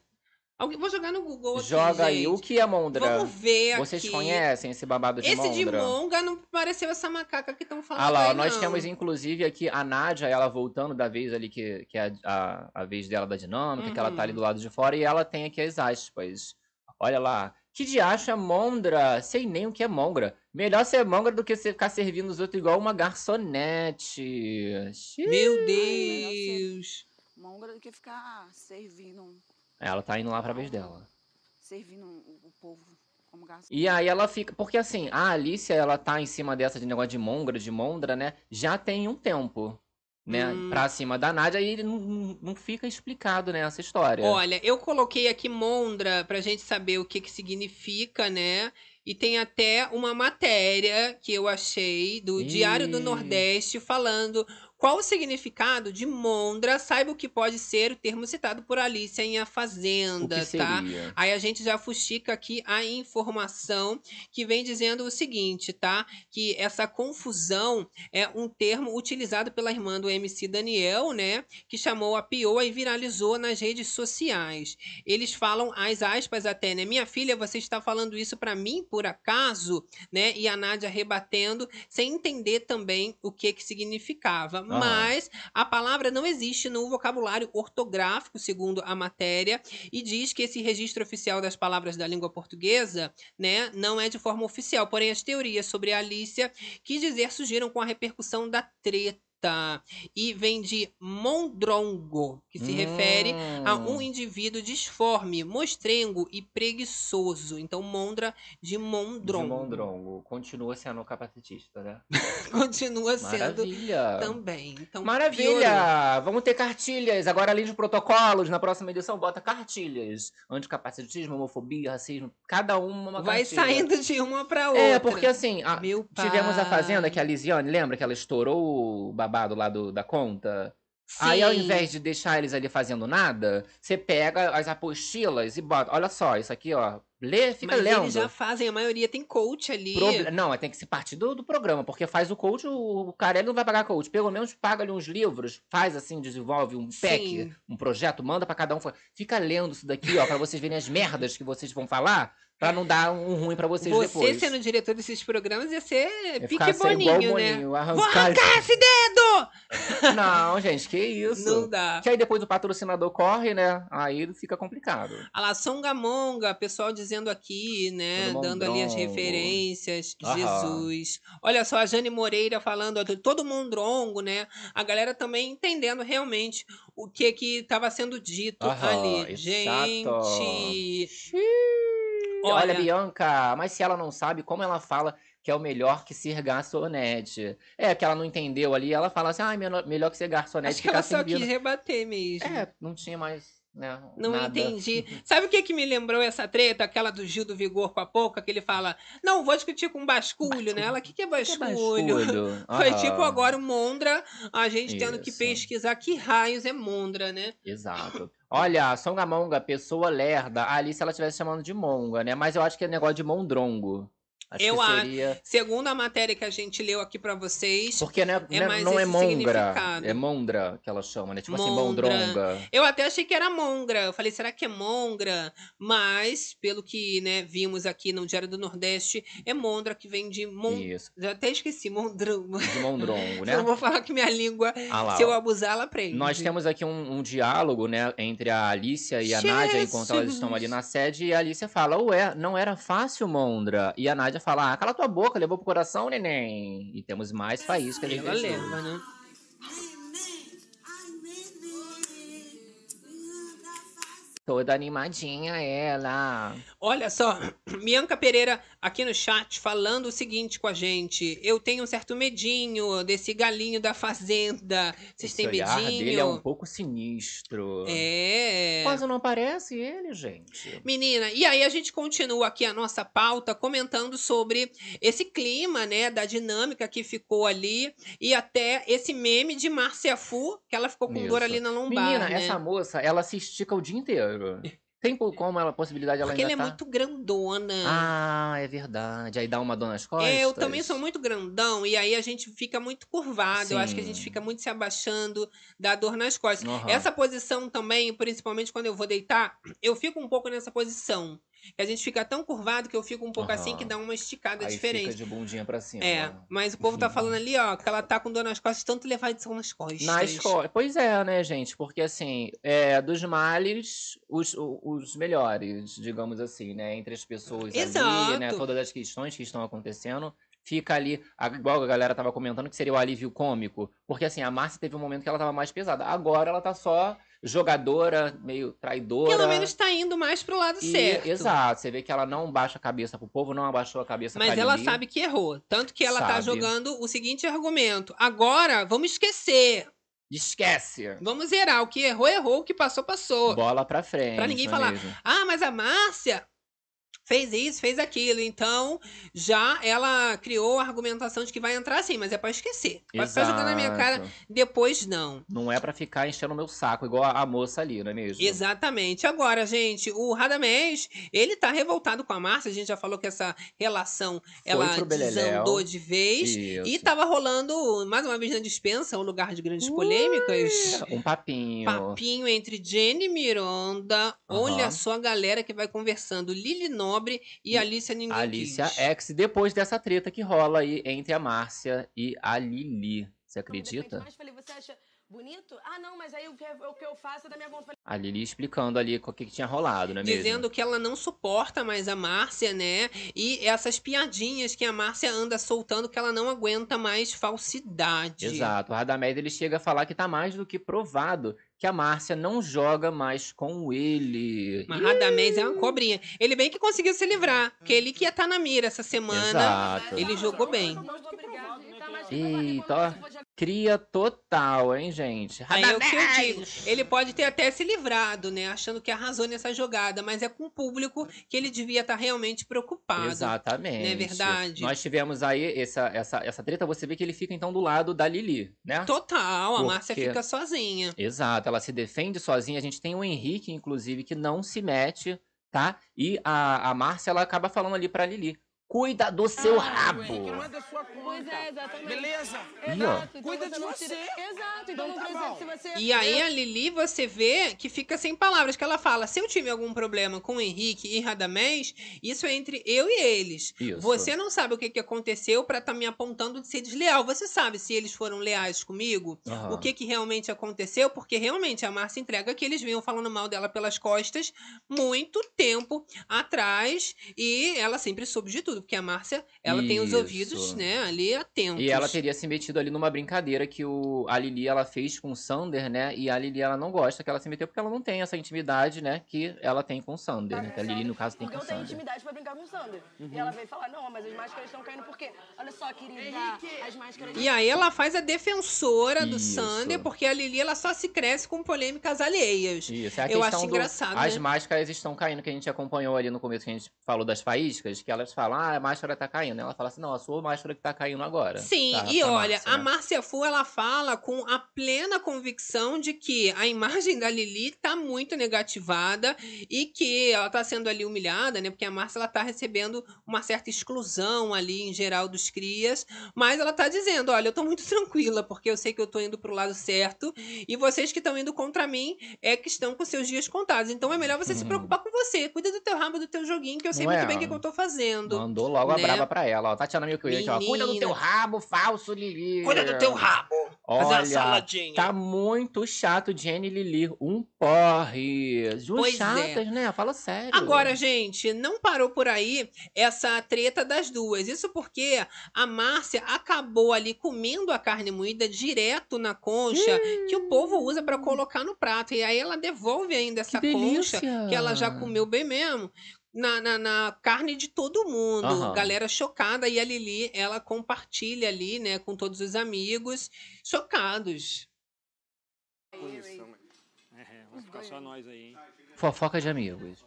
Alguém, vou jogar no Google aqui, Joga aí, gente. o que é Mondra? Vamos ver Vocês aqui. conhecem esse babado de Esse Mondra? de monga não pareceu essa macaca que estão falando Ah lá, aí, nós não. temos inclusive aqui a Nádia, ela voltando da vez ali que, que é a, a, a vez dela da dinâmica, que ela tá ali Uhum. do lado de fora, e ela tem aqui as aspas. Olha lá. Que diacho é Mondra? Sei nem o que é Mongra. Melhor ser Mongra do que você ficar servindo os outros igual uma garçonete. Xiii. Meu Deus. Mongra do que ficar servindo, Ela tá indo lá pra vez dela. servindo o, o povo como garçom. E aí ela fica. Porque assim, a Alicia, ela tá em cima dessa de negócio de Mongra, de Mondra, né? Já tem um tempo. Né? Hum. Pra cima da Nádia e não, não- fica explicado, né, essa história. Olha, eu coloquei aqui Mondra pra gente saber o que que significa, né? E tem até uma matéria que eu achei do Diário do. Nordeste falando qual o significado de Mondra. Saiba o que pode ser o termo citado por Alicia em A Fazenda, tá? Aí a gente já fuxica aqui a informação que vem dizendo o seguinte, tá? Que essa confusão é um termo utilizado pela irmã do MC Daniel, né? Que chamou a Pioa e viralizou nas redes sociais. Eles falam as aspas até, né? Minha filha, você está falando isso pra mim por acaso, né? E a Nádia rebatendo, sem entender também o que que significava. Mas a palavra não existe no vocabulário ortográfico, segundo a matéria, e diz que esse registro oficial das palavras da língua portuguesa, né, não é de forma oficial. Porém, as teorias sobre a Alicia quis dizer surgiram com a repercussão da treta. E vem de mondrongo, que se refere a um Hum. indivíduo disforme, mostrengo e preguiçoso. Então, mondra de De mondrongo. Mondrongo. Continua sendo capacitista, né? Continua sendo Maravilha. também. Então, piorou. Maravilha! Vamos ter cartilhas. Agora, além de protocolos, na próxima edição, bota cartilhas. Anticapacitismo, homofobia, racismo. Cada uma uma Vai cartilha. saindo de uma pra outra. É, porque assim, a- tivemos a. Fazenda, que a Lisiane, lembra que ela estourou o babado lá do, da conta? Aí, ao Sim. invés de deixar eles ali fazendo nada, você pega as apostilas e bota. Olha só, isso aqui, ó. Lê, fica Mas lendo. eles já fazem, a maioria tem coach ali. Não, tem que se partir do, do programa, porque faz o coach, o, o cara ele não vai pagar coach. Pelo menos paga ali uns livros, faz assim, desenvolve um pack, Sim. um projeto, manda pra cada um. Fica lendo isso daqui, ó, pra vocês verem as merdas que vocês vão falar, pra não dar um ruim pra vocês Você depois. sendo diretor desses programas ia ser Ia pique boninho, né? Boninho, Vou arrancar esse dedo! Não, gente, que isso. Não dá. Que aí depois o patrocinador corre, né? Aí fica complicado. A lá, Songamonga, pessoal dizendo aqui, né? Dando ali as referências. Aham. Jesus. Olha só, a Jane Moreira falando, todo mondrongo, né? A galera também entendendo realmente o que que estava sendo dito Aham, ali. exato. Gente. Olha, Olha- Bianca, mas se ela não sabe, como ela fala que é o melhor que ser garçonete? É, que ela não entendeu ali, ela fala assim, ah, melhor, que ser garçonete Acho que ela só servindo. quis rebater mesmo. É, não tinha mais, né, Não nada. entendi. Sabe o que que me lembrou essa treta? Aquela do Gil do Vigor com a Pouca, que ele fala, não, vou discutir com basculho, né? Ela, o que, que é basculho? basculho? Foi Aham. tipo agora o Mondra, a gente tendo que Isso. pesquisar que raios é Mondra, né? Exato. Olha, Songamonga, pessoa lerda. A Alice ela estivesse chamando de monga, né? Mas eu acho que é negócio de mondrongo. Acho Eu acho. seria. Segundo a matéria que a gente leu aqui pra vocês, Porque né, é né, não é esse mongra, significado. é mondra que ela chama, né? Tipo assim, Mondra. mondronga. Eu até achei que era mongra. Eu falei, será que é mongra? Mas, pelo que né, vimos aqui no Diário do Nordeste, é mondra que vem de mon... Isso, Já até esqueci, mondrão. de mondrongo, né? Não vou falar que minha língua, Ah lá, se eu abusar, ela aprende. Nós temos aqui um, um diálogo, né, entre a Alicia e a Nádia, enquanto elas estão ali na sede, e a Alicia fala, ué, não era fácil, Mondra. E a Nádia fala, ah, cala tua boca, levou pro coração, neném. E temos mais faíscas de Ela Jesus. leva, né? Toda animadinha ela. Olha só, Bianca Pereira aqui no chat falando o seguinte com a gente. Eu tenho um certo medinho desse galinho da fazenda. Vocês Esse têm olhar medinho? dele é um pouco sinistro. É. Mas não parece ele, gente. Menina, e aí a gente continua aqui a nossa pauta comentando sobre esse clima, né, da dinâmica que ficou ali e até esse meme de Márcia Fu, que ela ficou com dor Isso. ali na lombar, Menina, né? essa moça, ela se estica o dia inteiro. Tem como ela, possibilidade ela Porque ela ainda é tá... muito grandona. Ah, é verdade. Aí dá uma dor nas costas. É, eu também sou muito grandão e aí a gente fica muito curvado. Eu acho que a gente Sim. fica muito se abaixando, dá dor nas costas. Aham. Essa posição também, principalmente quando eu vou deitar, eu fico um pouco nessa posição. Que a gente fica tão curvado que eu fico um pouco assim Aham. que dá uma esticada Aí diferente. fica de bundinha pra cima. É, mas o povo tá falando ali, ó, que ela tá com dor nas costas, tanto levação nas costas. Nas costas. Pois é, né, gente? Porque assim, é, dos males, os, os melhores, digamos assim, né? Entre as pessoas ali, né? Exato. Todas as questões que estão acontecendo. Fica ali, a- igual a galera tava comentando, que seria o alívio cômico. Porque assim, a Márcia teve um momento que ela tava mais pesada. Agora ela tá só jogadora, meio traidora. Pelo menos tá indo mais pro lado E- certo. Exato, você vê que ela não baixa a cabeça pro povo, não abaixou a cabeça Mas pra ela Lili. sabe que errou. Tanto que ela tá Sabe. jogando o seguinte argumento. Agora, vamos esquecer. Esquece. Vamos zerar. O que errou, errou. O que passou, passou. Bola pra frente. Pra ninguém é falar, mesmo? ah, mas a Márcia fez isso, fez aquilo. Então, já ela criou a argumentação de que vai entrar sim, mas é pra esquecer. Pode ficar jogando na minha cara, depois não. Não é pra ficar enchendo o meu saco, igual a, a moça ali, não é mesmo? Exatamente. Agora, gente, o Radamés, ele tá revoltado com a Márcia. A gente já falou que essa relação, ela pro Beleléu. desandou de vez. Isso. E tava rolando, mais uma vez na dispensa, um lugar de grandes polêmicas. Um papinho. Papinho entre Jenny Miranda. Olha Aham. só a galera que vai conversando. Lili Nobre e Alicia Ninguém Alicia. X, depois dessa treta que rola aí entre a Márcia e a Lili. Você acredita? Mas falei, você acha bonito? Ah, não, mas aí o que, o que eu faço é da minha A Lili explicando ali o que, que tinha rolado, não é mesmo? Dizendo que ela não suporta mais a Márcia, né? E essas piadinhas que a Márcia anda soltando que ela não aguenta mais falsidade. Exato. O Radamés ele chega a falar que tá mais do que provado que a Márcia não joga mais com ele. Mas Radamés é uma cobrinha. Ele bem que conseguiu se livrar. Porque ele que ia estar na mira essa semana. Exato. Ele jogou bem. Eita, ó. Cria total, hein, gente? Aí é o que eu digo. Ele pode ter até se livrado, né? Achando que arrasou nessa jogada. Mas é com o público que ele devia estar realmente preocupado. Exatamente. Não é verdade? Nós tivemos aí essa, essa, essa treta, você vê que ele fica então do lado da Lili, né? Total, a Márcia Porque- fica sozinha. Exato, ela se defende sozinha. A gente tem o Henrique, inclusive, que não se mete, tá? E a, a Márcia, ela acaba falando ali pra Lili: cuida do seu rabo. Pois é, exatamente. Beleza? Exato, então Cuida de não você. tira- Exato, então, não tá precisa. Se você. E aí a Lili, você vê que fica sem palavras, que ela fala, se eu tive algum problema com o Henrique e Radamés, isso é entre eu e eles. Isso. Você não sabe o que, que aconteceu pra estar me apontando de ser desleal. Você sabe se eles foram leais comigo? Aham. O que, que realmente aconteceu? Porque realmente a Márcia entrega que eles vinham falando mal dela pelas costas muito tempo atrás e ela sempre soube de tudo, porque a Márcia, ela tem os Isso. ouvidos, né, ali atentos. E ela teria se metido ali numa brincadeira que o, a Lili ela fez com o Sander, né? E a Lili ela não gosta que ela se meteu porque ela não tem essa intimidade, né? Que ela tem com o Sander, né? Que a Lili, no caso, tem com Porque o eu tenho Sander. intimidade pra brincar com o Sander. Uhum. E ela veio falar, não, mas as máscaras estão caindo por quê? Olha só, querida, as máscaras... E aí ela faz a defensora do Isso. Sander, porque a Lili ela só se cresce com polêmicas alheias. Isso, é a Eu acho do- engraçado, As né? máscaras estão caindo, que a gente acompanhou ali no começo, que a gente falou das faíscas, que elas falam, ah, a máscara tá caindo. Ela fala assim, não, a sua máscara que tá caindo agora. Sim, Tá, e pra olha, Márcia, a né? Márcia Fu ela fala com a plena convicção de que a imagem da Lili tá muito negativada e que ela tá sendo ali humilhada, né? Porque a Márcia ela tá recebendo uma certa exclusão ali em geral dos crias, mas ela tá dizendo, olha, eu tô muito tranquila porque eu sei que eu tô indo pro lado certo e vocês que estão indo contra mim é que estão com seus dias contados. Então é melhor você se preocupar com você, cuida do teu rabo, do teu joguinho, que eu sei Não muito é? bem o que, que eu tô fazendo. Mandou logo a né? braba pra ela, ó. Tatiana Milkwood, ó. Cuida do teu rabo, falso Lili. Cuida do teu rabo. Fazer uma Olha, saladinha. tá muito chato Jenny Lili. Um porre. Duas Pois é. chatas, né? Fala sério. Agora, gente, não parou por aí essa treta das duas. Isso porque a Márcia acabou ali comendo a carne moída direto na concha que o povo usa pra colocar no prato. E aí ela devolve ainda essa concha delícia! que ela já comeu bem mesmo. Na, na, na carne de todo mundo. Aham. Galera chocada. E a Lili, ela compartilha ali, né, com todos os amigos, chocados. É, vai ficar só nós aí, hein? Fofoca de amigos.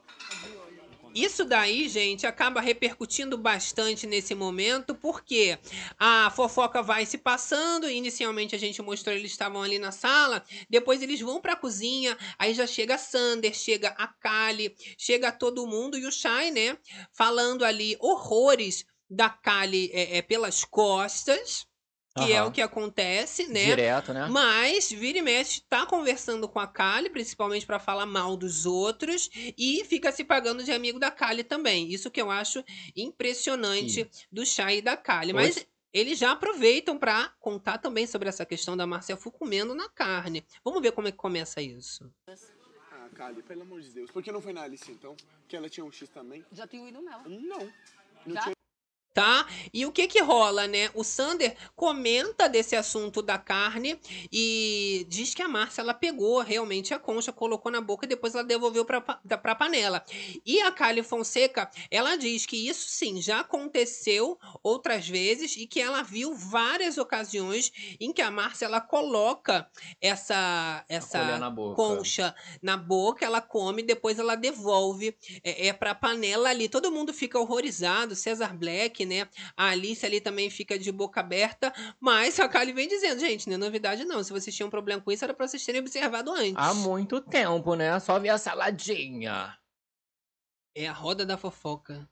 Isso daí, gente, acaba repercutindo bastante nesse momento, porque a fofoca vai se passando. Inicialmente a gente mostrou eles estavam ali na sala, depois eles vão pra cozinha, aí já chega a Sander, chega a Kali, chega todo mundo e o Shai, né, falando ali horrores da Kali é, é, pelas costas. Que é o que acontece, né? Direto, né? Mas, vira e mexe, tá conversando com a Kali, principalmente pra falar mal dos outros, e fica se pagando de amigo da Kali também. Isso que eu acho impressionante do Shai e da Kali. Mas Hoje- eles já aproveitam pra contar também sobre essa questão da Marcia Fu comendo na carne. Vamos ver como é que começa isso. Ah, Kali, pelo amor de Deus. Por que não foi na Alice, então? Que ela tinha um X também? Já tinha ido nela. Não. Não Já? tinha tá? E o que que rola, né? O Sander comenta desse assunto da carne e diz que a Márcia ela pegou realmente a concha, colocou na boca e depois ela devolveu para para panela. E a Kali Fonseca, ela diz que isso sim já aconteceu outras vezes e que ela viu várias ocasiões em que a Márcia ela coloca essa essa na concha na boca, ela come, depois ela devolve é, é para panela ali. Todo mundo fica horrorizado, Cesar Black, né? A Alice ali também fica de boca aberta, mas a Kali vem dizendo, gente, não é novidade não. Se vocês tinham problema com isso, era pra vocês terem observado antes. Há muito tempo, né? Só ver a saladinha. É a roda da fofoca.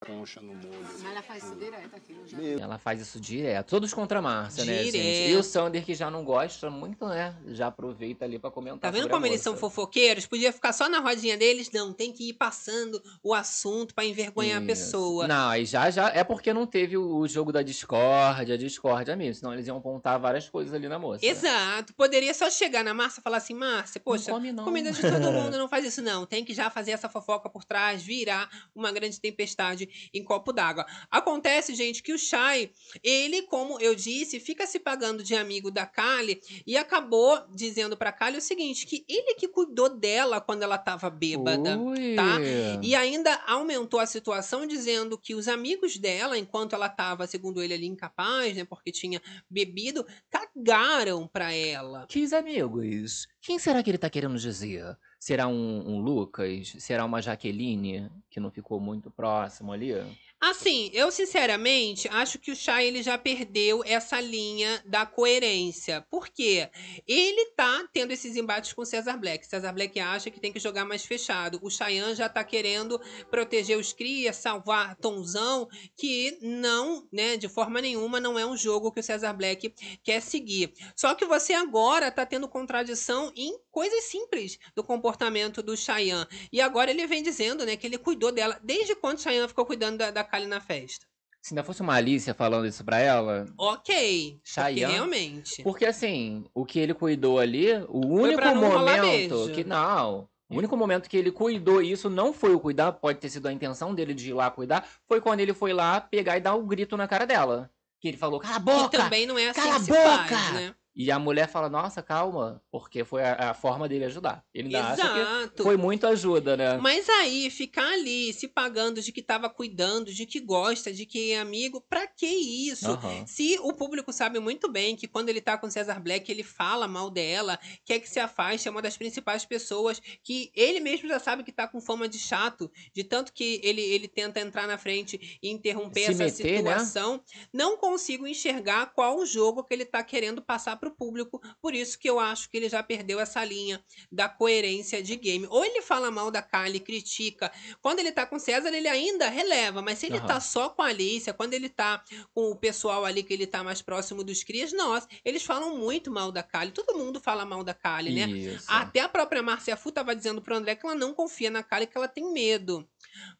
Concha no molho. Mas ela faz isso direto aqui no. Ela faz isso direto. Todos contra a Márcia, né, gente? E Direto. o Sander, que já não gosta muito, né? Já aproveita ali pra comentar Tá vendo sobre a como eles são fofoqueiros? Podia ficar só na rodinha deles? Não, tem que ir passando o assunto pra envergonhar a Isso. pessoa. Não, aí já, já. É porque não teve o, jogo da discórdia, discórdia mesmo. Senão eles iam apontar várias coisas ali na moça. Exato. Poderia só chegar na Márcia e falar assim, Márcia, poxa, come não. comida de todo mundo, não faz isso não. Tem que já fazer essa fofoca por trás, virar uma grande tempestade em copo d'água. Acontece, gente, que o Shai, ele, como eu disse, fica se pagando de amigo da Kali e acabou dizendo pra Kali o seguinte, que ele que cuidou dela quando ela tava bêbada, Ui. tá? E ainda aumentou a situação dizendo que os amigos dela, enquanto ela tava, segundo ele ali, incapaz, né, porque tinha bebido, cagaram pra ela. Que amigos? Quem será que ele tá querendo dizer? Será um, um Lucas? Será uma Jaqueline, que não ficou muito próximo ali? Assim, eu sinceramente acho que o Shai ele já perdeu essa linha da coerência. Por quê? Ele tá tendo esses embates com o Cesar Black. Cesar Black acha que tem que jogar mais fechado. O Cheyenne já tá querendo proteger os crias, salvar Tonzão, que não, né, de forma nenhuma, não é um jogo que o Cesar Black quer seguir. Só que você agora tá tendo contradição em coisas simples do comportamento do Cheyenne. E agora ele vem dizendo, né, que ele cuidou dela. Desde quando o Cheyenne ficou cuidando da, da Na festa? Se ainda fosse uma Alicia falando isso pra ela. Ok. Porque Cheyenne. realmente. Porque assim, o que ele cuidou ali, o único momento que não. O único momento que ele cuidou isso não foi o cuidar, pode ter sido a intenção dele de ir lá cuidar, foi quando ele foi lá pegar e dar um grito na cara dela. Que ele falou, cala a boca! Que também não é assim Cala a boca! faz, né? E a mulher fala, nossa, calma, porque foi a, a forma dele ajudar. Ele ainda acha que Exato. foi muito ajuda, né? Mas aí, ficar ali se pagando de que tava cuidando, de que gosta, de que é amigo, pra que isso? Aham. Se o público sabe muito bem que quando ele tá com César Black, ele fala mal dela, quer que se afaste, é uma das principais pessoas que ele mesmo já sabe que tá com fama de chato, de tanto que ele, ele tenta entrar na frente e interromper Se essa meter, né? situação. Não consigo enxergar qual o jogo que ele tá querendo passar pro público, por isso que eu acho que ele já perdeu essa linha da coerência de game. Ou ele fala mal da Kylie, critica. Quando ele tá com César, ele ainda releva, mas se ele Aham. tá só com a Alicia, quando ele tá com o pessoal ali que ele tá mais próximo dos crias, nossa, eles falam muito mal da Kylie. Todo mundo fala mal da Kylie, né? Isso. Até a própria Márcia Fu tava dizendo pro André que ela não confia na Kylie, que ela tem medo.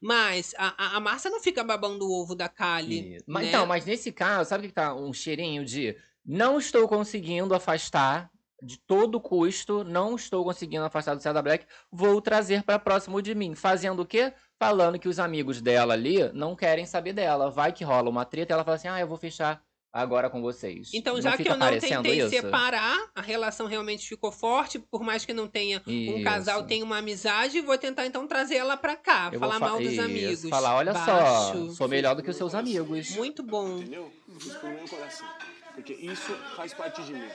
Mas a, a, Márcia não fica babando o ovo da. Mas, né? Então, mas nesse caso, sabe o que tá um cheirinho de não estou conseguindo afastar de todo custo, não estou conseguindo afastar do César Black, vou trazer para próximo de mim. Fazendo o quê? Falando que os amigos dela ali não querem saber dela. Vai que rola uma treta, ela fala assim: "Ah, eu vou fechar agora com vocês". Então, Não já que eu não tentei isso? separar, a relação realmente ficou forte, por mais que não tenha um Isso. casal, tenha uma amizade, vou tentar então trazer ela pra cá, Eu falar fa- mal dos isso, amigos. Falar, olha só, Baixo. sou melhor do que os seus amigos. Muito bom. Entendeu? Isso meu coração. Porque isso faz parte de mim.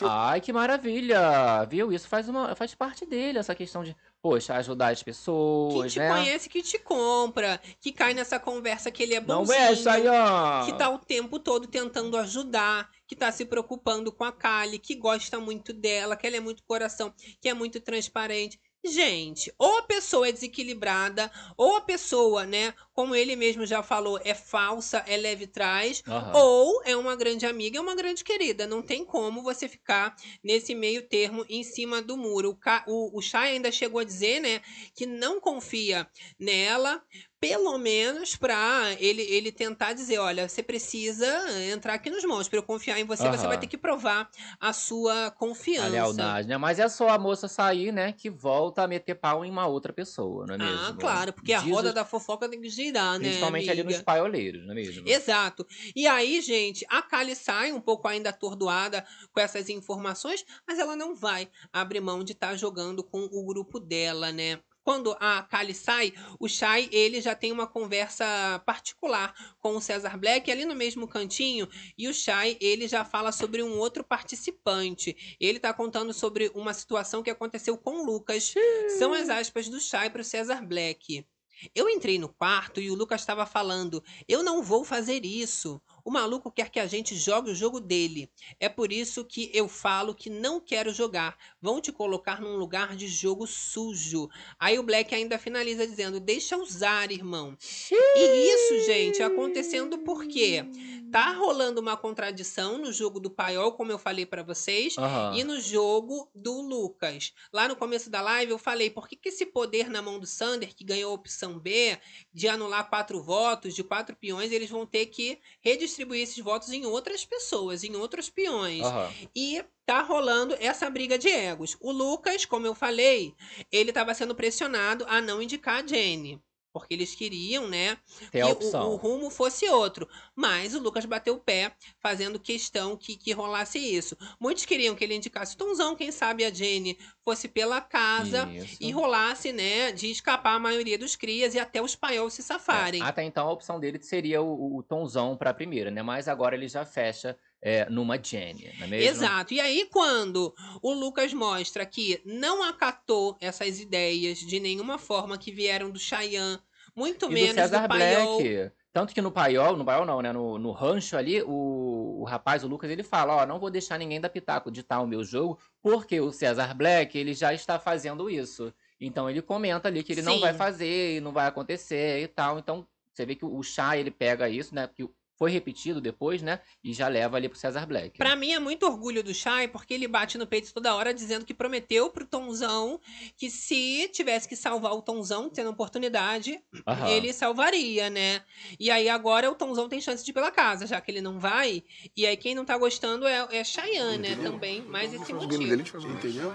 Eu Ai, que maravilha! Viu? Isso faz, uma, faz parte dele, essa questão de, poxa, ajudar as Que pessoas, te né? conhece, que te compra, que cai nessa conversa que ele é Não bonzinho. mexe aí, ó. que tá o tempo todo tentando ajudar, que tá se preocupando com a Kali, que gosta muito dela, que ela é muito coração, que é muito transparente. Gente, ou a pessoa é desequilibrada, ou a pessoa, né, como ele mesmo já falou, é falsa, é leve trás, Aham. ou é uma grande amiga, é uma grande querida. Não tem como você ficar nesse meio termo em cima do muro. O, Ca- o, o Chay ainda chegou a dizer, né, que não confia nela, pelo menos pra ele, ele tentar dizer, olha, você precisa entrar aqui nos mãos. Pra eu confiar em você, você Aham. vai ter que provar a sua A confiança. lealdade, né? Mas é só a moça sair, né, que volta a meter pau em uma outra pessoa, não é mesmo? Ah, claro, porque a Diz roda os- da fofoca tem que girar, né, Principalmente ali nos amiga? paioleiros, não é mesmo? Exato. E aí, gente, a Kali sai um pouco ainda atordoada com essas informações, mas ela não vai abrir mão de estar jogando com o grupo dela, né? Quando a Kali sai, o Shai, ele já tem uma conversa particular com o César Black ali no mesmo cantinho, e o Shai, ele já fala sobre um outro participante. Ele tá contando sobre uma situação que aconteceu com o Lucas. São as aspas do Shai pro César Black. Eu entrei no quarto e o Lucas estava falando: Eu não vou fazer isso. O maluco quer que a gente jogue o jogo dele. É por isso que eu falo que não quero jogar. Vão te colocar num lugar de jogo sujo. Aí o Black ainda finaliza dizendo: Deixa usar, irmão. E isso, gente, acontecendo porque tá rolando uma contradição no jogo do Paiol, como eu falei pra vocês, Aham. e no jogo do Lucas. Lá no começo da live eu falei, por que, que esse poder na mão do Sander, que ganhou a opção B, de anular quatro votos, de quatro peões, eles vão ter que redistribuir esses votos em outras pessoas, em outros peões. Aham. E tá rolando essa briga de egos. O Lucas, como eu falei, ele estava sendo pressionado a não indicar a Jenny. Porque eles queriam, né, Tem a que o, o rumo fosse outro. Mas o Lucas bateu o pé, fazendo questão que, que rolasse isso. Muitos queriam que ele indicasse o Tonzão, quem sabe a Jenny fosse pela casa Isso. e rolasse, né, de escapar a maioria dos crias e até os paiol se safarem. É, Até então a opção dele seria o, o Tonzão pra primeira, né? Mas agora ele já fecha é, numa Jenny, não é mesmo? Exato. E aí, quando o Lucas mostra que não acatou essas ideias de nenhuma forma que vieram do Cheyenne, muito E do menos César do Paiol. Black. Tanto que no paiol, no paiol não, né? No, no rancho ali, o, o rapaz, o Lucas, ele fala, ó, não vou deixar ninguém dar pitaco de tal o meu jogo, porque o César Black, ele já está fazendo isso. Então ele comenta ali que ele não Sim. vai fazer e não vai acontecer e tal. Então você vê que o chá, ele pega isso, né? Que foi repetido depois, né? E já leva ali pro César Black. Pra mim é muito orgulho do Shai, porque ele bate no peito toda hora dizendo que prometeu pro Tonzão que se tivesse que salvar o Tonzão, tendo oportunidade, Aham. ele salvaria, né? E aí agora o Tonzão tem chance de ir pela casa, já que ele não vai. E aí quem não tá gostando é, é Cheyenne, né? Também, mais esse O game motivo. dele, entendeu?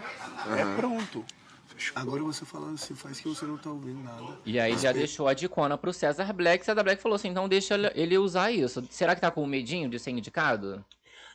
É pronto. Agora você falando assim, faz que você não tá ouvindo nada. E aí já deixou a dicona pro César Black. César Black falou assim, então deixa ele usar isso. Será que tá com medinho de ser indicado?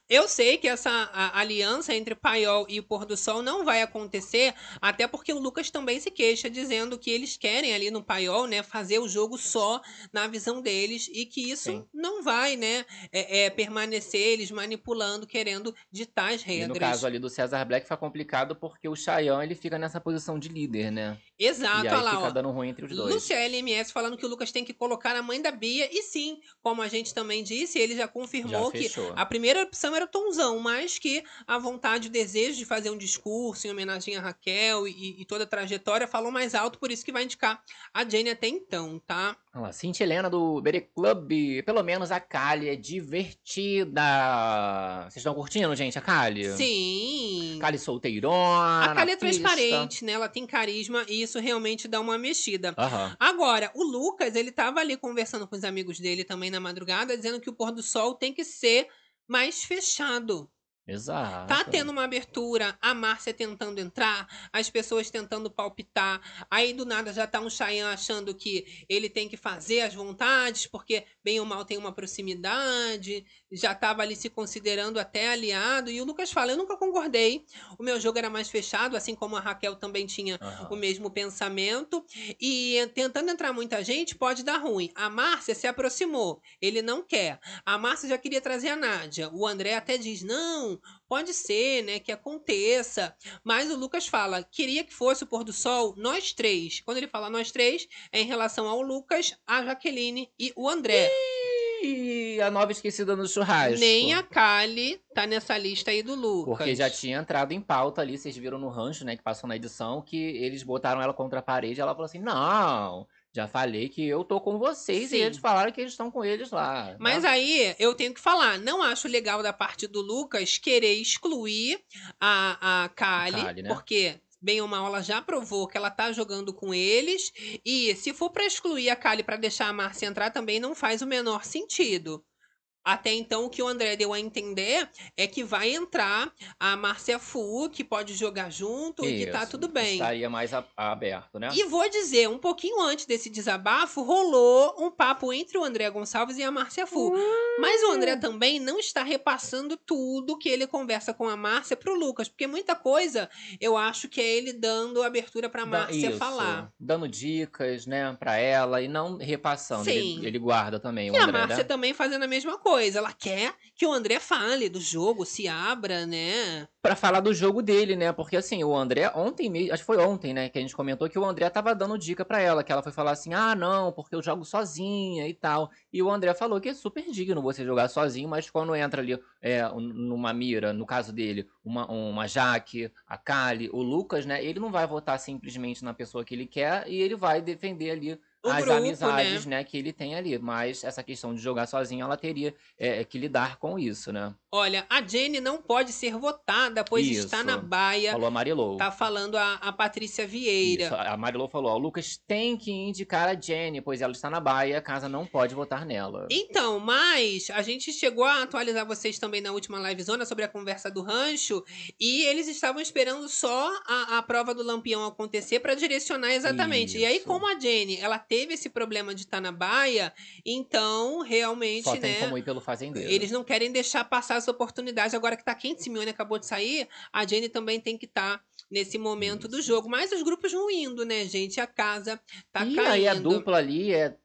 Eu sei que essa aliança entre Paiol e o Pôr do Sol não vai acontecer, até porque o Lucas também se queixa, dizendo que eles querem ali no Paiol, né, fazer o jogo só na visão deles e que isso Sim. não vai, né, é, é, permanecer eles manipulando, querendo ditar as E regras. no caso ali do Cesar Black foi complicado porque o Chayanne ele fica nessa posição de líder, né? Exato, e aí olha lá, fica ó. dando ruim entre os dois. Lúcia LMS falando que o Lucas tem que colocar a mãe da Bia. E sim, como a gente também disse, ele já confirmou Já que a primeira opção era o Tonzão, mas que a vontade, o desejo de fazer um discurso em homenagem a Raquel e, e toda a trajetória falou mais alto, por isso que vai indicar a Jenny até então, tá? Olha lá, Cintia Helena do Bere Club. Pelo menos a Kali é divertida. Vocês estão curtindo, gente, a Kali? Sim. Kali solteirona. A Kali é pista. transparente, né? Ela tem carisma e isso realmente dá uma mexida. Aham. Agora, o Lucas, ele tava ali conversando com os amigos dele também na madrugada, dizendo que o pôr do sol tem que ser mais fechado. Exato. Tá tendo uma abertura, a Márcia tentando entrar, as pessoas tentando palpitar. Aí do nada já tá um Chayanne achando que ele tem que fazer as vontades, porque bem ou mal tem uma proximidade. Já tava ali se considerando até aliado. E o Lucas fala: Eu nunca concordei. O meu jogo era mais fechado, assim como a Raquel também tinha Aham. o mesmo pensamento. E tentando entrar muita gente, pode dar ruim. A Márcia se aproximou. Ele não quer. A Márcia já queria trazer a Nádia. O André até diz: não, pode ser, né? Que aconteça. Mas o Lucas fala: queria que fosse o pôr do sol, nós três. Quando ele fala nós três, é em relação ao Lucas, a Jaqueline e o André. E a nova esquecida no churrasco. Nem a Kali tá nessa lista aí do Lucas. Porque já tinha entrado em pauta ali, vocês viram no rancho, né, que passou na edição, que eles botaram ela contra a parede e ela falou assim: não, já falei que eu tô com vocês Sim. e eles falaram que eles estão com eles lá. Mas né? aí eu tenho que falar, não acho legal da parte do Lucas querer excluir a, a Kali, Kali, né? porque bem ou mal ela já provou que ela tá jogando com eles e se for pra excluir a Kali pra deixar a Márcia entrar também não faz o menor sentido. Até então, o que o André deu a entender é que vai entrar a Márcia Fu, que pode jogar junto e que tá Isso, tudo bem. Estaria mais a- aberto, né? E vou dizer, um pouquinho antes desse desabafo, rolou um papo entre o André Gonçalves e a Márcia Fu. Mas o André também não está repassando tudo que ele conversa com a Márcia pro Lucas, porque muita coisa eu acho que é ele dando abertura pra Márcia isso, falar. Dando dicas, né, pra ela e não repassando. Sim. Ele, ele guarda também, o E a André, Márcia né? também fazendo a mesma coisa. Ela quer que o André fale do jogo, se abra, né? Pra falar do jogo dele, né? Porque assim, o André, ontem mesmo, acho que foi ontem, né? Que a gente comentou que o André tava dando dica pra ela, que ela foi falar assim: ah, não, porque eu jogo sozinha e tal. E o André falou que é super digno você jogar sozinho, mas quando entra ali é, um- numa mira, no caso dele, uma, uma Jaque, a Kali, o Lucas, né? Ele não vai votar simplesmente na pessoa que ele quer e ele vai defender ali. O as grupo, amizades, né? né? que ele tem ali. Mas essa questão de jogar sozinho, ela teria é, que lidar com isso, né? Olha, a Jenny não pode ser votada, pois está Isso. na baia. Falou a Marilou. Tá falando a, a Patrícia Vieira. Isso, a Marilou falou, ó, o Lucas tem que indicar a Jenny, pois ela está na baia, a casa não pode votar nela. Então, mas a gente chegou a atualizar vocês também na última livezona sobre a conversa do rancho e eles estavam esperando só a, a prova do Lampião acontecer para direcionar exatamente. E aí, Isso. como a Jenny, ela teve esse problema de estar na baia, então realmente, Só né? tem como ir pelo fazendeiro. Eles não querem deixar passar essa oportunidade. Agora que tá quente, Simeone acabou de sair, a Jenny também tem que estar nesse momento do jogo. Mas os grupos vão indo, né, gente? A casa tá e caindo. aí a dupla ali é.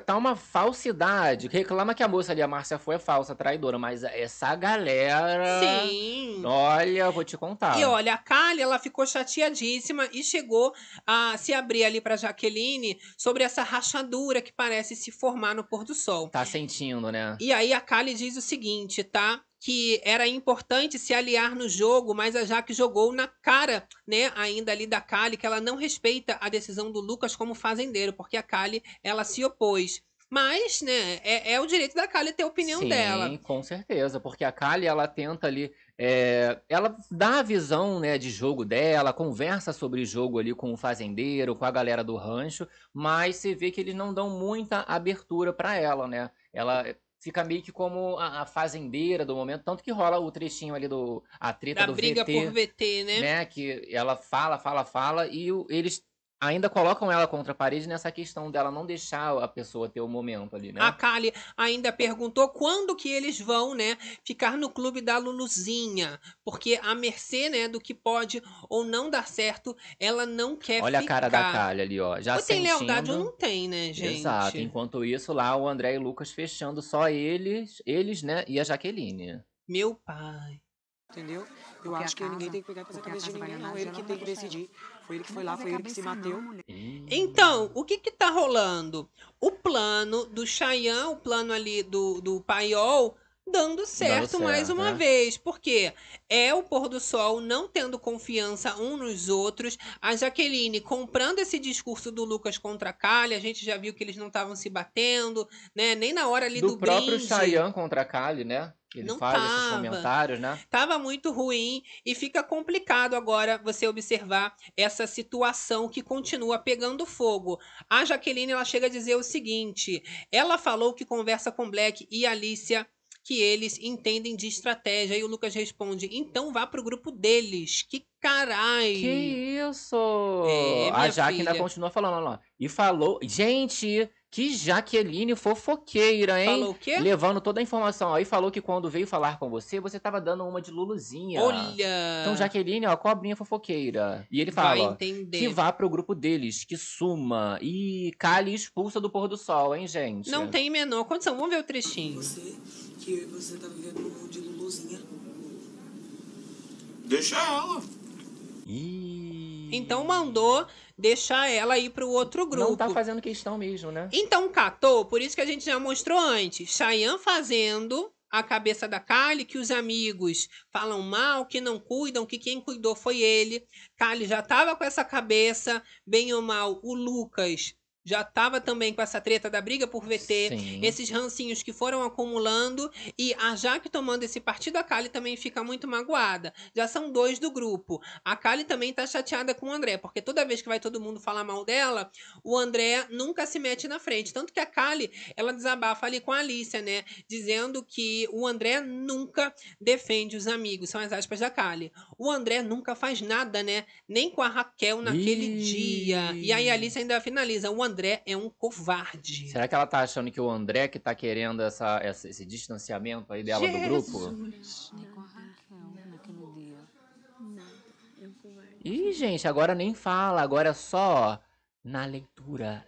Tá uma falsidade. Reclama que a moça ali, a Márcia, foi falsa, traidora, mas essa galera. Sim. Olha, vou te contar. E olha, a Kali, ela ficou chateadíssima e chegou a se abrir ali pra Jaqueline sobre essa rachadura que parece se formar no pôr do sol. Tá sentindo, né? E aí a Kali diz o seguinte, tá? Que era importante se aliar no jogo, mas a Jaque jogou na cara, né, ainda ali da Kali, que ela não respeita a decisão do Lucas como fazendeiro, porque a Kali, ela se opôs. Mas, né, é, é o direito da Kali ter a opinião Sim, dela. com certeza, porque a Kali, ela tenta ali, é, ela dá a visão, né, de jogo dela, conversa sobre jogo ali com o fazendeiro, com a galera do rancho, mas você vê que eles não dão muita abertura pra ela, né? Ela fica meio que como a, a fazendeira do momento, tanto que rola o trechinho ali do a treta Da do briga VT, por VT, né? né, que ela fala, fala, fala e o- eles ainda colocam ela contra a parede nessa questão dela não deixar a pessoa ter o momento ali, né? A Kali ainda perguntou quando que eles vão, né, ficar no clube da Luluzinha, porque a mercê, né, do que pode ou não dar certo, ela não quer Olha ficar. a cara da Kali ali, ó. Já Ou tem lealdade ou não tem, né, gente? Exato. Enquanto isso, lá o André e o Lucas fechando só eles, eles, né, e a Jaqueline. Meu pai. Entendeu? Eu Porque acho que ninguém casa- tem que pegar pra essa porque a cabeça de casa ninguém, não. Ele casa, que tem que decidir. Foi ele que foi lá, foi ele que se bateu. Então, o que que tá rolando? O plano do Chayanne, o plano ali do, do Paiol, dando certo, mais certo, uma né? vez. Porque é o pôr do sol não tendo confiança um nos outros. A Jaqueline comprando esse discurso do Lucas contra a Kali. A gente já viu que eles não estavam se batendo, né? Nem na hora ali do, Do próprio brinde. Chayanne contra a Kali, né? Ele Não faz esses tava. comentários, né? Tava muito ruim e fica complicado agora você observar essa situação que continua pegando fogo. A Jaqueline ela chega a dizer o seguinte: ela falou que conversa com Black e Alicia que eles entendem de estratégia e o Lucas responde: "Então vá pro grupo deles". Que carai. Que isso! É, a Jaque ainda continua falando, lá. E falou. Gente, que Jaqueline fofoqueira, hein? Falou o quê? Levando toda a informação. Aí falou que quando veio falar com você, você tava dando uma de Luluzinha. Olha. Então, Jaqueline, ó, cobrinha fofoqueira. E ele fala, que vá pro grupo deles, que suma. E Kali expulsa do pôr do sol, hein, gente? Não tem menor condição. Vamos ver o trechinho. Que você tá vivendo no mundo de Luluzinha. Deixa ela. Então mandou deixar ela ir pro outro grupo. Não tá fazendo questão mesmo, né? Então catou, por isso que a gente já mostrou antes. Chayanne fazendo a cabeça da Kali, que os amigos falam mal, que não cuidam, que quem cuidou foi ele. Kali já tava com essa cabeça, bem ou mal, o Lucas já tava também com essa treta da briga por VT, Sim. esses rancinhos que foram acumulando e a Jaque tomando esse partido, a Kali também fica muito magoada. Já são dois do grupo. A Kali também tá chateada com o André, porque toda vez que vai todo mundo falar mal dela, o André nunca se mete na frente. Tanto que a Kali, ela desabafa ali com a Alicia, né? Dizendo que o André nunca defende os amigos. São as aspas da Kali. O André nunca faz nada, né? Nem com a Raquel naquele Ih. dia. E aí a Alicia ainda finaliza. O André é um covarde. Será que ela tá achando que o André que tá querendo essa, essa- esse distanciamento aí dela do grupo? Ih, gente, agora nem fala, agora é só na leitura.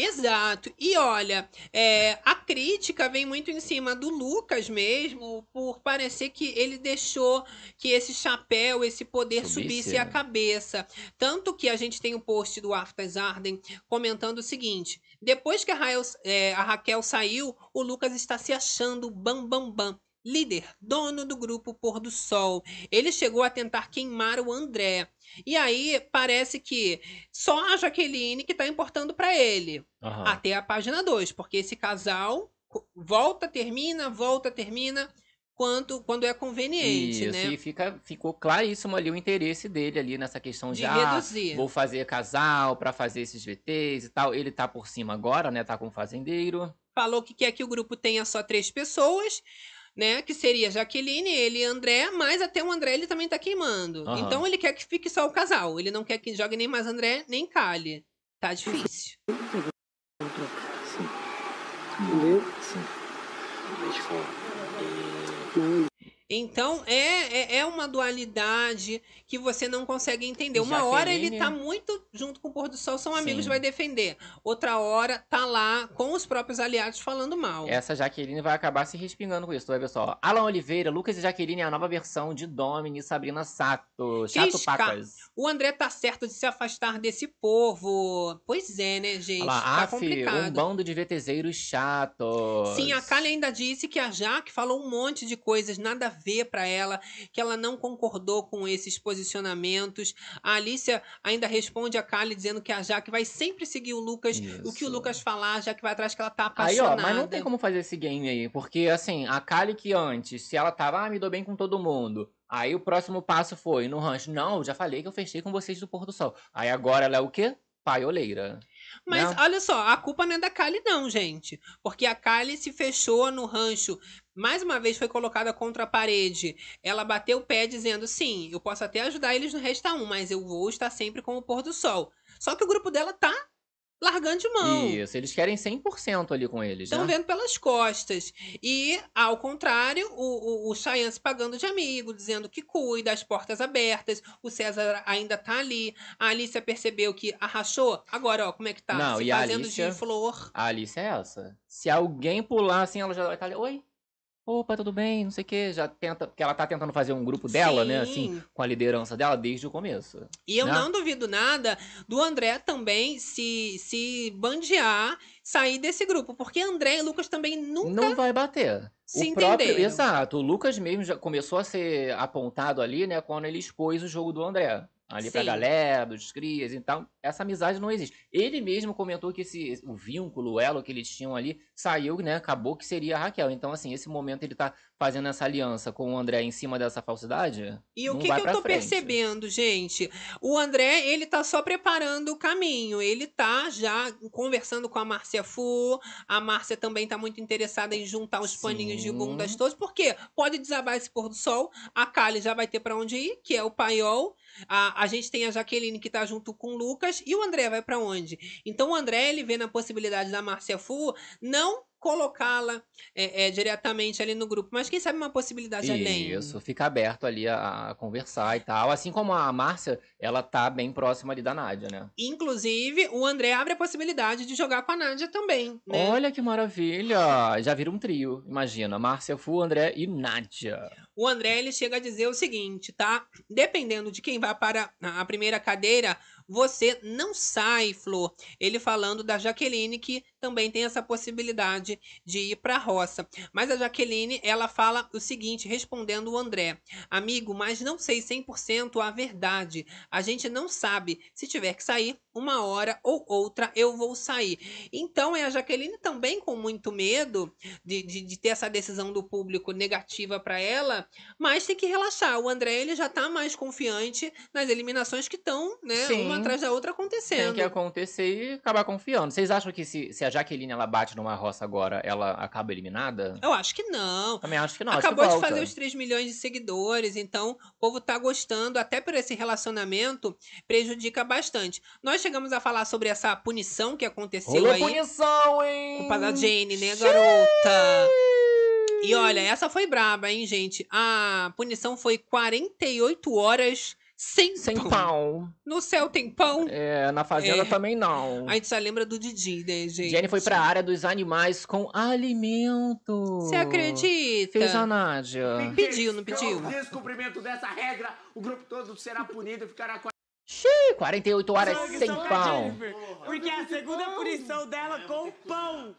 Exato. E olha, é, a crítica vem muito em cima do Lucas mesmo, por parecer que ele deixou que esse chapéu, esse poder Subisse, subisse a né? cabeça. Tanto que a gente tem o post do Aftas Arden comentando o seguinte: depois que a, Rael- é, a Raquel saiu, o Lucas está se achando bam bam bam. Líder, dono do grupo Pôr do Sol. Ele chegou a tentar queimar o André. E aí parece que só a Jaqueline que tá importando pra ele. Aham. Até a página 2, porque esse casal volta, termina, volta, termina, quanto, quando é conveniente, Isso, né? e fica, ficou claríssimo ali o interesse dele ali nessa questão de, De ah, reduzir. vou fazer casal pra fazer esses VTs e tal. Ele tá por cima agora, né? Tá com o fazendeiro. Falou que quer que o grupo tenha só três pessoas, né? Que seria Jaqueline, ele e André, mas até o André ele também tá queimando. Aham. Então ele quer que fique só o casal. Ele não quer que jogue nem mais André, nem Kali. Tá difícil. Entendeu? Sim. Deixa eu falar. Então é, é, é uma dualidade que você não consegue entender. Uma hora ele Jaqueline- tá muito junto com o pôr do sol, são amigos, Sim. vai defender. Outra hora tá lá com os próprios aliados falando mal. Essa Jaqueline vai acabar se respingando com isso. Tu vai ver só. Alan Oliveira, Lucas e Jaqueline é a nova versão de Domini e Sabrina Sato. Chato pacas. O André tá certo de se afastar desse povo. Pois é, né, gente? Olha lá, tá af, um complicado. bando de VTZeiros chatos. Sim, a Kali ainda disse que a Jaque falou um monte de coisas nada a ver pra ela, que ela não concordou com esses posicionamentos. A Alicia ainda responde a Kali dizendo que a Jaque vai sempre seguir o Lucas, o que o Lucas falar, a Jaque vai atrás que ela tá Aí, apaixonada. ó, mas não tem como fazer esse game aí, porque assim, a Kali que antes, se ela tava, ah, me dou bem com todo mundo. Aí o próximo passo foi no rancho. Não, já falei que eu fechei com vocês do Pôr do Sol. Aí agora ela é o quê? paioleira. Mas né? olha só, a culpa não é da Kali, não, gente. Porque a Kali se fechou no rancho. Mais uma vez foi colocada contra a parede. Ela bateu o pé dizendo: sim, eu posso até ajudar eles no Resta 1, mas eu vou estar sempre com o pôr do sol. Só que o grupo dela tá largando de mão. Isso, eles querem 100% ali com eles, Estão né? vendo pelas costas. E, ao contrário, o, o, o Cheyenne se pagando de amigo, dizendo que cuida, as portas abertas. O César ainda tá ali. A Alicia percebeu que arrachou. Agora, ó, como é que tá? Não, se e a fazendo Alicia- de flor. A Alice é essa. Se alguém pular assim, ela já vai estar ali. Oi? Opa, tudo bem? Não sei o quê. Já tenta. Porque ela tá tentando fazer um grupo dela, né? Sim. Assim, com a liderança dela desde o começo. E eu né? não duvido nada do André também se, se bandear, sair desse grupo. Porque André e Lucas também nunca. Não vai bater. se o próprio, exato. O Lucas mesmo já começou a ser apontado ali, né, quando ele expôs o jogo do André. Ali pra Sim. galera, dos crias e tal. Essa amizade não existe. Ele mesmo comentou que esse, o vínculo, o elo que eles tinham ali, saiu, né? Acabou que seria a Raquel. Então, assim, esse momento ele tá fazendo essa aliança com o André em cima dessa falsidade. E o que, que eu tô frente. percebendo, gente? O André, ele tá só preparando o caminho. Ele tá já conversando com a Márcia Fu. A Márcia também tá muito interessada em juntar os paninhos de bundas todos. Porque pode desabar esse pôr do sol. A Kali já vai ter pra onde ir, que é o paiol. A, a gente tem a Jaqueline que tá junto com o Lucas. E o André vai pra onde? Então o André, ele vê na possibilidade da Márcia Fu não colocá-la é, é, diretamente ali no grupo. Mas quem sabe uma possibilidade além. Isso, fica aberto ali a, a conversar e tal. Assim como a Márcia, ela tá bem próxima ali da Nádia, né? Inclusive, o André abre a possibilidade de jogar com a Nádia também, né? Olha que maravilha! Já vira um trio, imagina. Márcia Fu, André e Nádia. O André ele chega a dizer o seguinte, tá? Dependendo de quem vai para a primeira cadeira, você não sai, Flor. Ele falando da Jaqueline, que também tem essa possibilidade de ir para a roça. Mas a Jaqueline, ela fala o seguinte, respondendo o André: Amigo, mas não sei 100% a verdade. A gente não sabe. Se tiver que sair, uma hora ou outra eu vou sair. Então é a Jaqueline também com muito medo de, de, de ter essa decisão do público negativa para ela, mas tem que relaxar. O André ele já tá mais confiante nas eliminações que estão, né, Sim. uma atrás da outra Tem acontecendo. que acontecer e acabar confiando. Vocês acham que se, se a Jaqueline ela bate numa roça agora, ela acaba eliminada? Eu acho que não. Também acho que não. acho que Acabou de fazer os 3 milhões de seguidores, então o povo tá gostando, até por esse relacionamento, prejudica bastante. Nós chegamos a falar sobre essa punição que aconteceu Rolou aí. punição, hein? Culpa da Jane, né, garota? E olha, essa foi braba, hein, gente? A punição foi 48 horas sem, Sem pão. pão. No céu tem pão? É, na fazenda É. também não. A gente só lembra do Didi, né, gente? Jenny foi pra área dos animais com alimento. Você acredita? Fez a Nádia. Pediu, não Com pediu? o descumprimento dessa regra, o grupo todo será punido e ficará com Xiii, 48 horas Sangue, sem pão. Porque é a segunda punição dela com pão.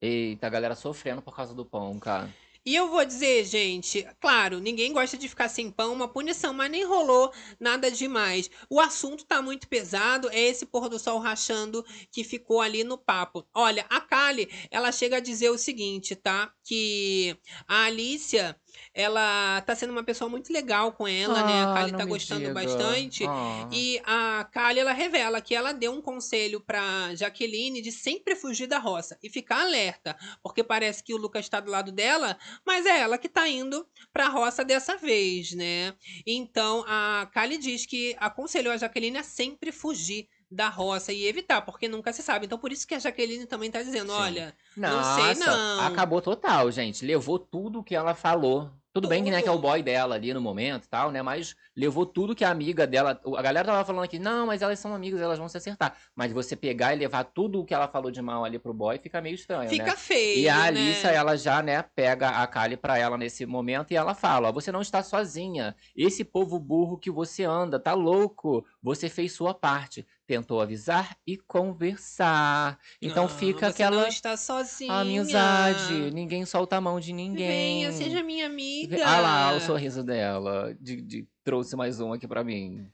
Eita, a galera sofrendo por causa do pão, cara. E eu vou dizer, gente, claro, ninguém gosta de ficar sem pão, uma punição, mas nem rolou nada demais. O assunto tá muito pesado, é esse pôr do sol rachando que ficou ali no papo. Olha, a Kali, ela chega a dizer o seguinte, tá? Que a Alicia, ela tá sendo uma pessoa muito legal com ela, né? A Ah, Kali tá gostando diga. bastante. Ah. E a Kali, ela revela que ela deu um conselho pra Jaqueline de sempre fugir da roça e ficar alerta, porque parece que o Lucas tá do lado dela, mas é ela que tá indo pra roça dessa vez, né? Então a Kali diz que aconselhou a Jaqueline a sempre fugir da roça e evitar, porque nunca se sabe. Então por isso que a Jaqueline também tá dizendo, olha, não sei Nossa, não. acabou total, gente. Levou tudo que ela falou. Tudo bem que, né, que é o Tudo. boy dela ali no momento e tal, né? Mas levou tudo que a amiga dela. A galera tava falando aqui, não, mas elas são amigas, elas vão se acertar. Mas você pegar e levar tudo o que ela falou de mal ali pro boy fica meio estranho, Fica né? feio, E a né? Alissa, ela já, né, pega a Kali pra ela nesse momento e ela fala: ó, você não está sozinha. Esse povo burro que você anda, tá louco. Você fez sua parte. Tentou avisar e conversar. Então Não, fica você aquela não está sozinha. amizade. Ninguém solta a mão de ninguém. Venha, seja minha amiga. Ah lá, o sorriso dela. De, de- trouxe mais um aqui pra mim.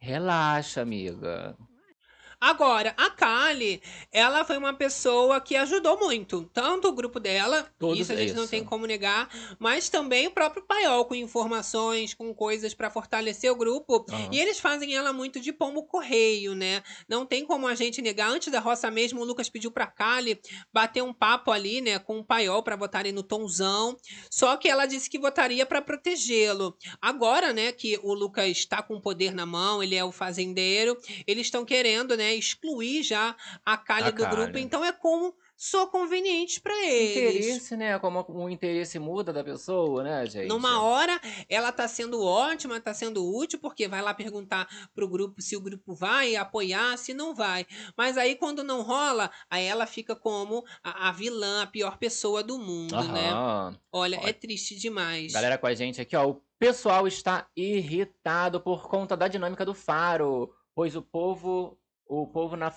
Relaxa, amiga. Agora, a Kali, ela foi uma pessoa que ajudou muito. Tanto o grupo dela, Todos- isso a gente não isso. tem como negar, mas também o próprio Paiol, com informações, com coisas pra fortalecer o grupo. Aham. E eles fazem ela muito de pombo correio, né? Não tem como a gente negar. Antes da roça mesmo, o Lucas pediu pra Kali bater um papo ali, né, com o Paiol pra votarem no Tonzão. Só que ela disse que votaria pra protegê-lo. Agora, né, que o Lucas está com o poder na mão, ele é o fazendeiro, eles estão querendo, né, excluir já a Kali A do Kali. grupo. Então é como sou conveniente pra eles. Interesse, né? Como o interesse muda da pessoa, né, gente? Numa hora, ela tá sendo ótima, tá sendo útil, porque vai lá perguntar pro grupo se o grupo vai apoiar, se não vai. Mas aí, quando não rola, aí ela fica como a, a vilã, a pior pessoa do mundo, né? Aham. Olha, é triste demais. Galera com a gente aqui, ó. O pessoal está irritado por conta da dinâmica do faro, pois o povo. O povo na,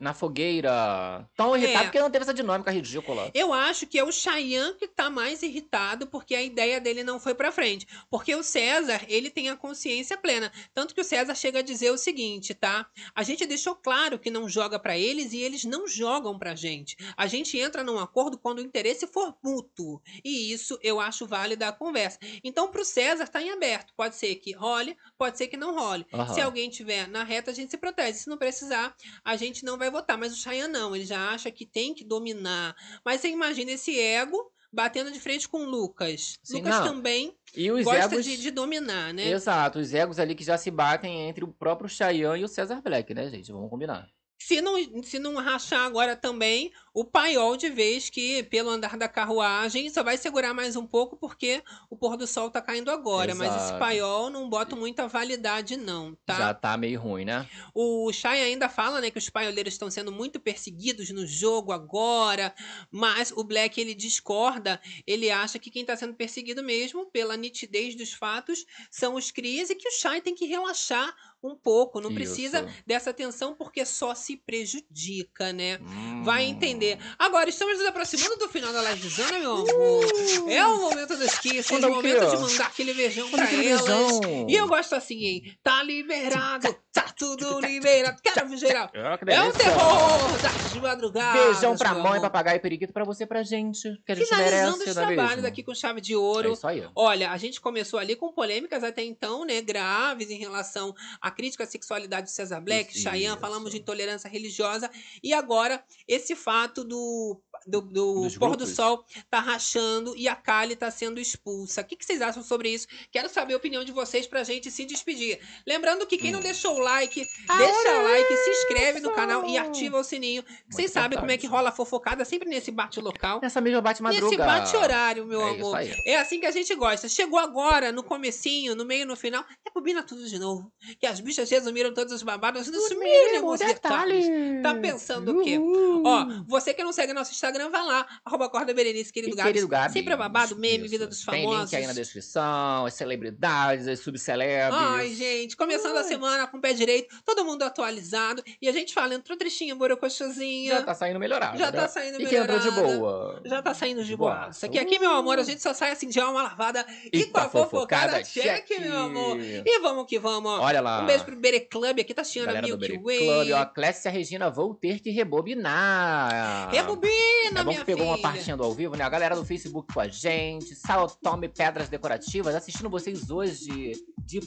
na fogueira. Tão irritado É. porque não teve essa dinâmica ridícula. Eu acho que é o Chayanne que tá mais irritado porque a ideia dele não foi pra frente. Porque o César, ele tem a consciência plena. Tanto que o César chega a dizer o seguinte, tá? A gente deixou claro que não joga pra eles e eles não jogam pra gente. A gente entra num acordo quando o interesse for mútuo. E isso eu acho válido a conversa. Então pro César tá em aberto. Pode ser que role, pode ser que não role. Aham. Se alguém tiver na reta, a gente se protege. Se não precisar, a gente não vai votar. Mas o Chayanne não, ele já acha que tem que dominar. Mas você imagina esse ego batendo de frente com o Lucas. Sim, Lucas não. também E os gosta egos. de, de dominar, né? Exato, os egos ali que já se batem entre o próprio Chayanne e o César Black, né, gente? Vamos combinar. Se não, se não rachar agora também, o paiol de vez que, pelo andar da carruagem, só vai segurar mais um pouco porque o pôr do sol tá caindo agora. Mas esse Exato. paiol não bota muita validade, não, tá? Já tá meio ruim, né? O Shai ainda fala, né, que os paioleiros estão sendo muito perseguidos no jogo agora, mas o Black ele discorda, ele acha que quem está sendo perseguido mesmo, pela nitidez dos fatos, são os Cris e que o Shai tem que relaxar um pouco, não precisa Isso. dessa tensão porque só se prejudica, né? Hum. Vai entender. Agora, estamos nos aproximando do final da livezona, meu amor. É o momento dos kisses, Manda o o momento de mandar aquele beijão Manda pra aquele elas. beijão. E eu gosto assim, hein? Tá liberado, tá tudo liberado. Quero geral. Ah, que É o delícia. terror das madrugadas. Beijão pra mãe, amor. papagaio e periquito pra você e pra gente. Que a gente Finalizando merece, os é trabalhos aqui com chave de ouro. É isso aí. Olha, a gente começou ali com polêmicas até então, né, graves em relação à crítica à sexualidade de César Black, Isso. Chayanne, falamos de intolerância religiosa e agora esse fato do do, do pôr do sol tá rachando e a Kali tá sendo expulsa. O que, que vocês acham sobre isso? Quero saber a opinião de vocês pra gente se despedir. Lembrando que quem Hum. não deixou o like, deixa o like, se inscreve no canal e ativa o sininho. Vocês sabem como é que rola a fofocada sempre nesse bate local. Nessa mesma bate-madruga. Nesse bate horário, meu É amor. É assim que a gente gosta. Chegou agora, no comecinho, no meio, no final, rebobina tudo de novo. Que as bichas resumiram todos os babados, sumiram em alguns detalhes. Tá pensando o quê? Ó, você que não segue nosso Instagram, vai lá. Arroba Corda Berenice, querido E Gabs. querido Gabs, Sempre é babado, meme, isso. vida dos Tem famosos. link aí na descrição, as celebridades, as subcelebres. Ai, gente, começando a semana com o pé direito, todo mundo atualizado. E a gente fala, entrou trechinha, borocochosinha. Já tá saindo melhorado. Já tá saindo E quem entrou de boa? Já tá saindo de Boa. boa. Isso aqui, aqui, meu amor, a gente só sai assim de alma lavada e, com a fofocada check, meu amor. E vamos que vamos. Olha lá. Um beijo pro Bere Club, aqui tá assistindo a Milky Way. Club, ó, Clécia Regina, vou ter que rebobinar. Rebobina, É bom que pegou uma partinha do ao vivo, né? A galera do Facebook com a gente, Sal Tome Pedras Decorativas, assistindo vocês hoje de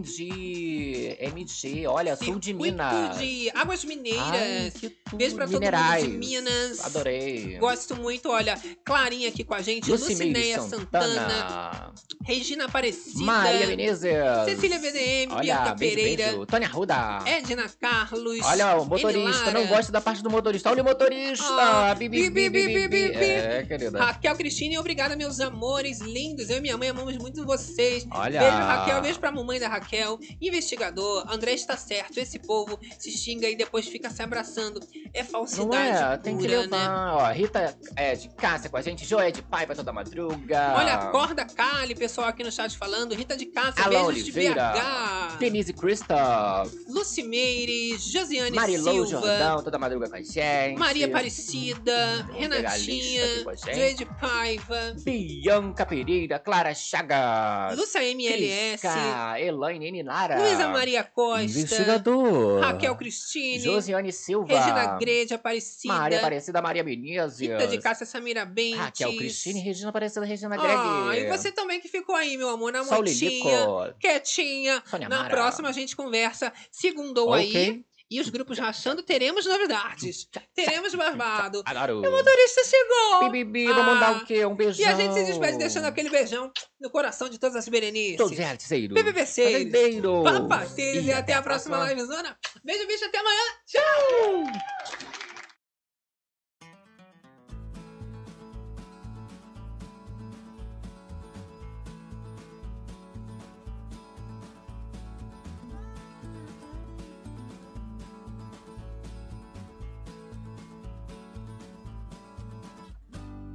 Baependi, MG, olha, sul de Circuito Minas. de Águas Mineiras. Ai, que tudo. Beijo pra Minerais. todo mundo de Minas. Adorei. Gosto muito, olha, Clarinha aqui com a gente, Lucineia Santana, Santana. Regina Aparecida, Maria Menezes. Cecília VDM, Olha, Bianca beijo, Pereira, beijo. Tônia Ruda. Edna Carlos. Olha, o motorista, Enilara. não gosto da parte do motorista. Olha o motorista. Ah, bi, bi, bi, bi, bi. É, querida. Raquel Cristine, obrigada, meus amores lindos. Eu e minha mãe amamos muito vocês. Olha. Beijo, Raquel. Beijo pra mamãe da Raquel. Investigador, André está certo. Esse povo se xinga e depois fica se abraçando. É Não falsidade é? Tem que pura, levar. né? Ó, Rita é de Cássia com a gente, Joé de Paiva toda madruga. Olha, acorda Cali, pessoal aqui no chat falando. Rita de Cássia, Alan beijos Oliveira. de BH. Denise Christoph. Lucimeire, Josiane Marilou Silva. Jordão, toda madruga com a gente. Maria Aparecida, Renatinha, aqui com a gente. Joe de Paiva, Bianca Pereira, Clara Chagas. Lúcia MLS, Crisca, Elaine N. Lara. Luísa Maria Costa, Investigador. Raquel Cristina, Cristina. Josiane Silva. Regina Grede, Aparecida. Maria Aparecida, Maria Menezes. Rita de Cássia, Samira Bentes. Raquel Cristine, Regina Aparecida, Regina Greg. Ah, e você também que ficou aí, meu amor, na Sol motinha, Lilico. quietinha. Sônia na Mara. próxima a gente conversa. Segundou Ok. aí. E os grupos rachando, teremos novidades. Teremos barbado. Adoro. E o motorista chegou. Bibi, vamos dar o quê? Um E beijão. a gente se despede deixando aquele beijão no coração de todas as berenices. Todos os articeiros. BBBceiros. Papateiros. E até a próxima livezona. Beijo, bicho. Até amanhã. Tchau.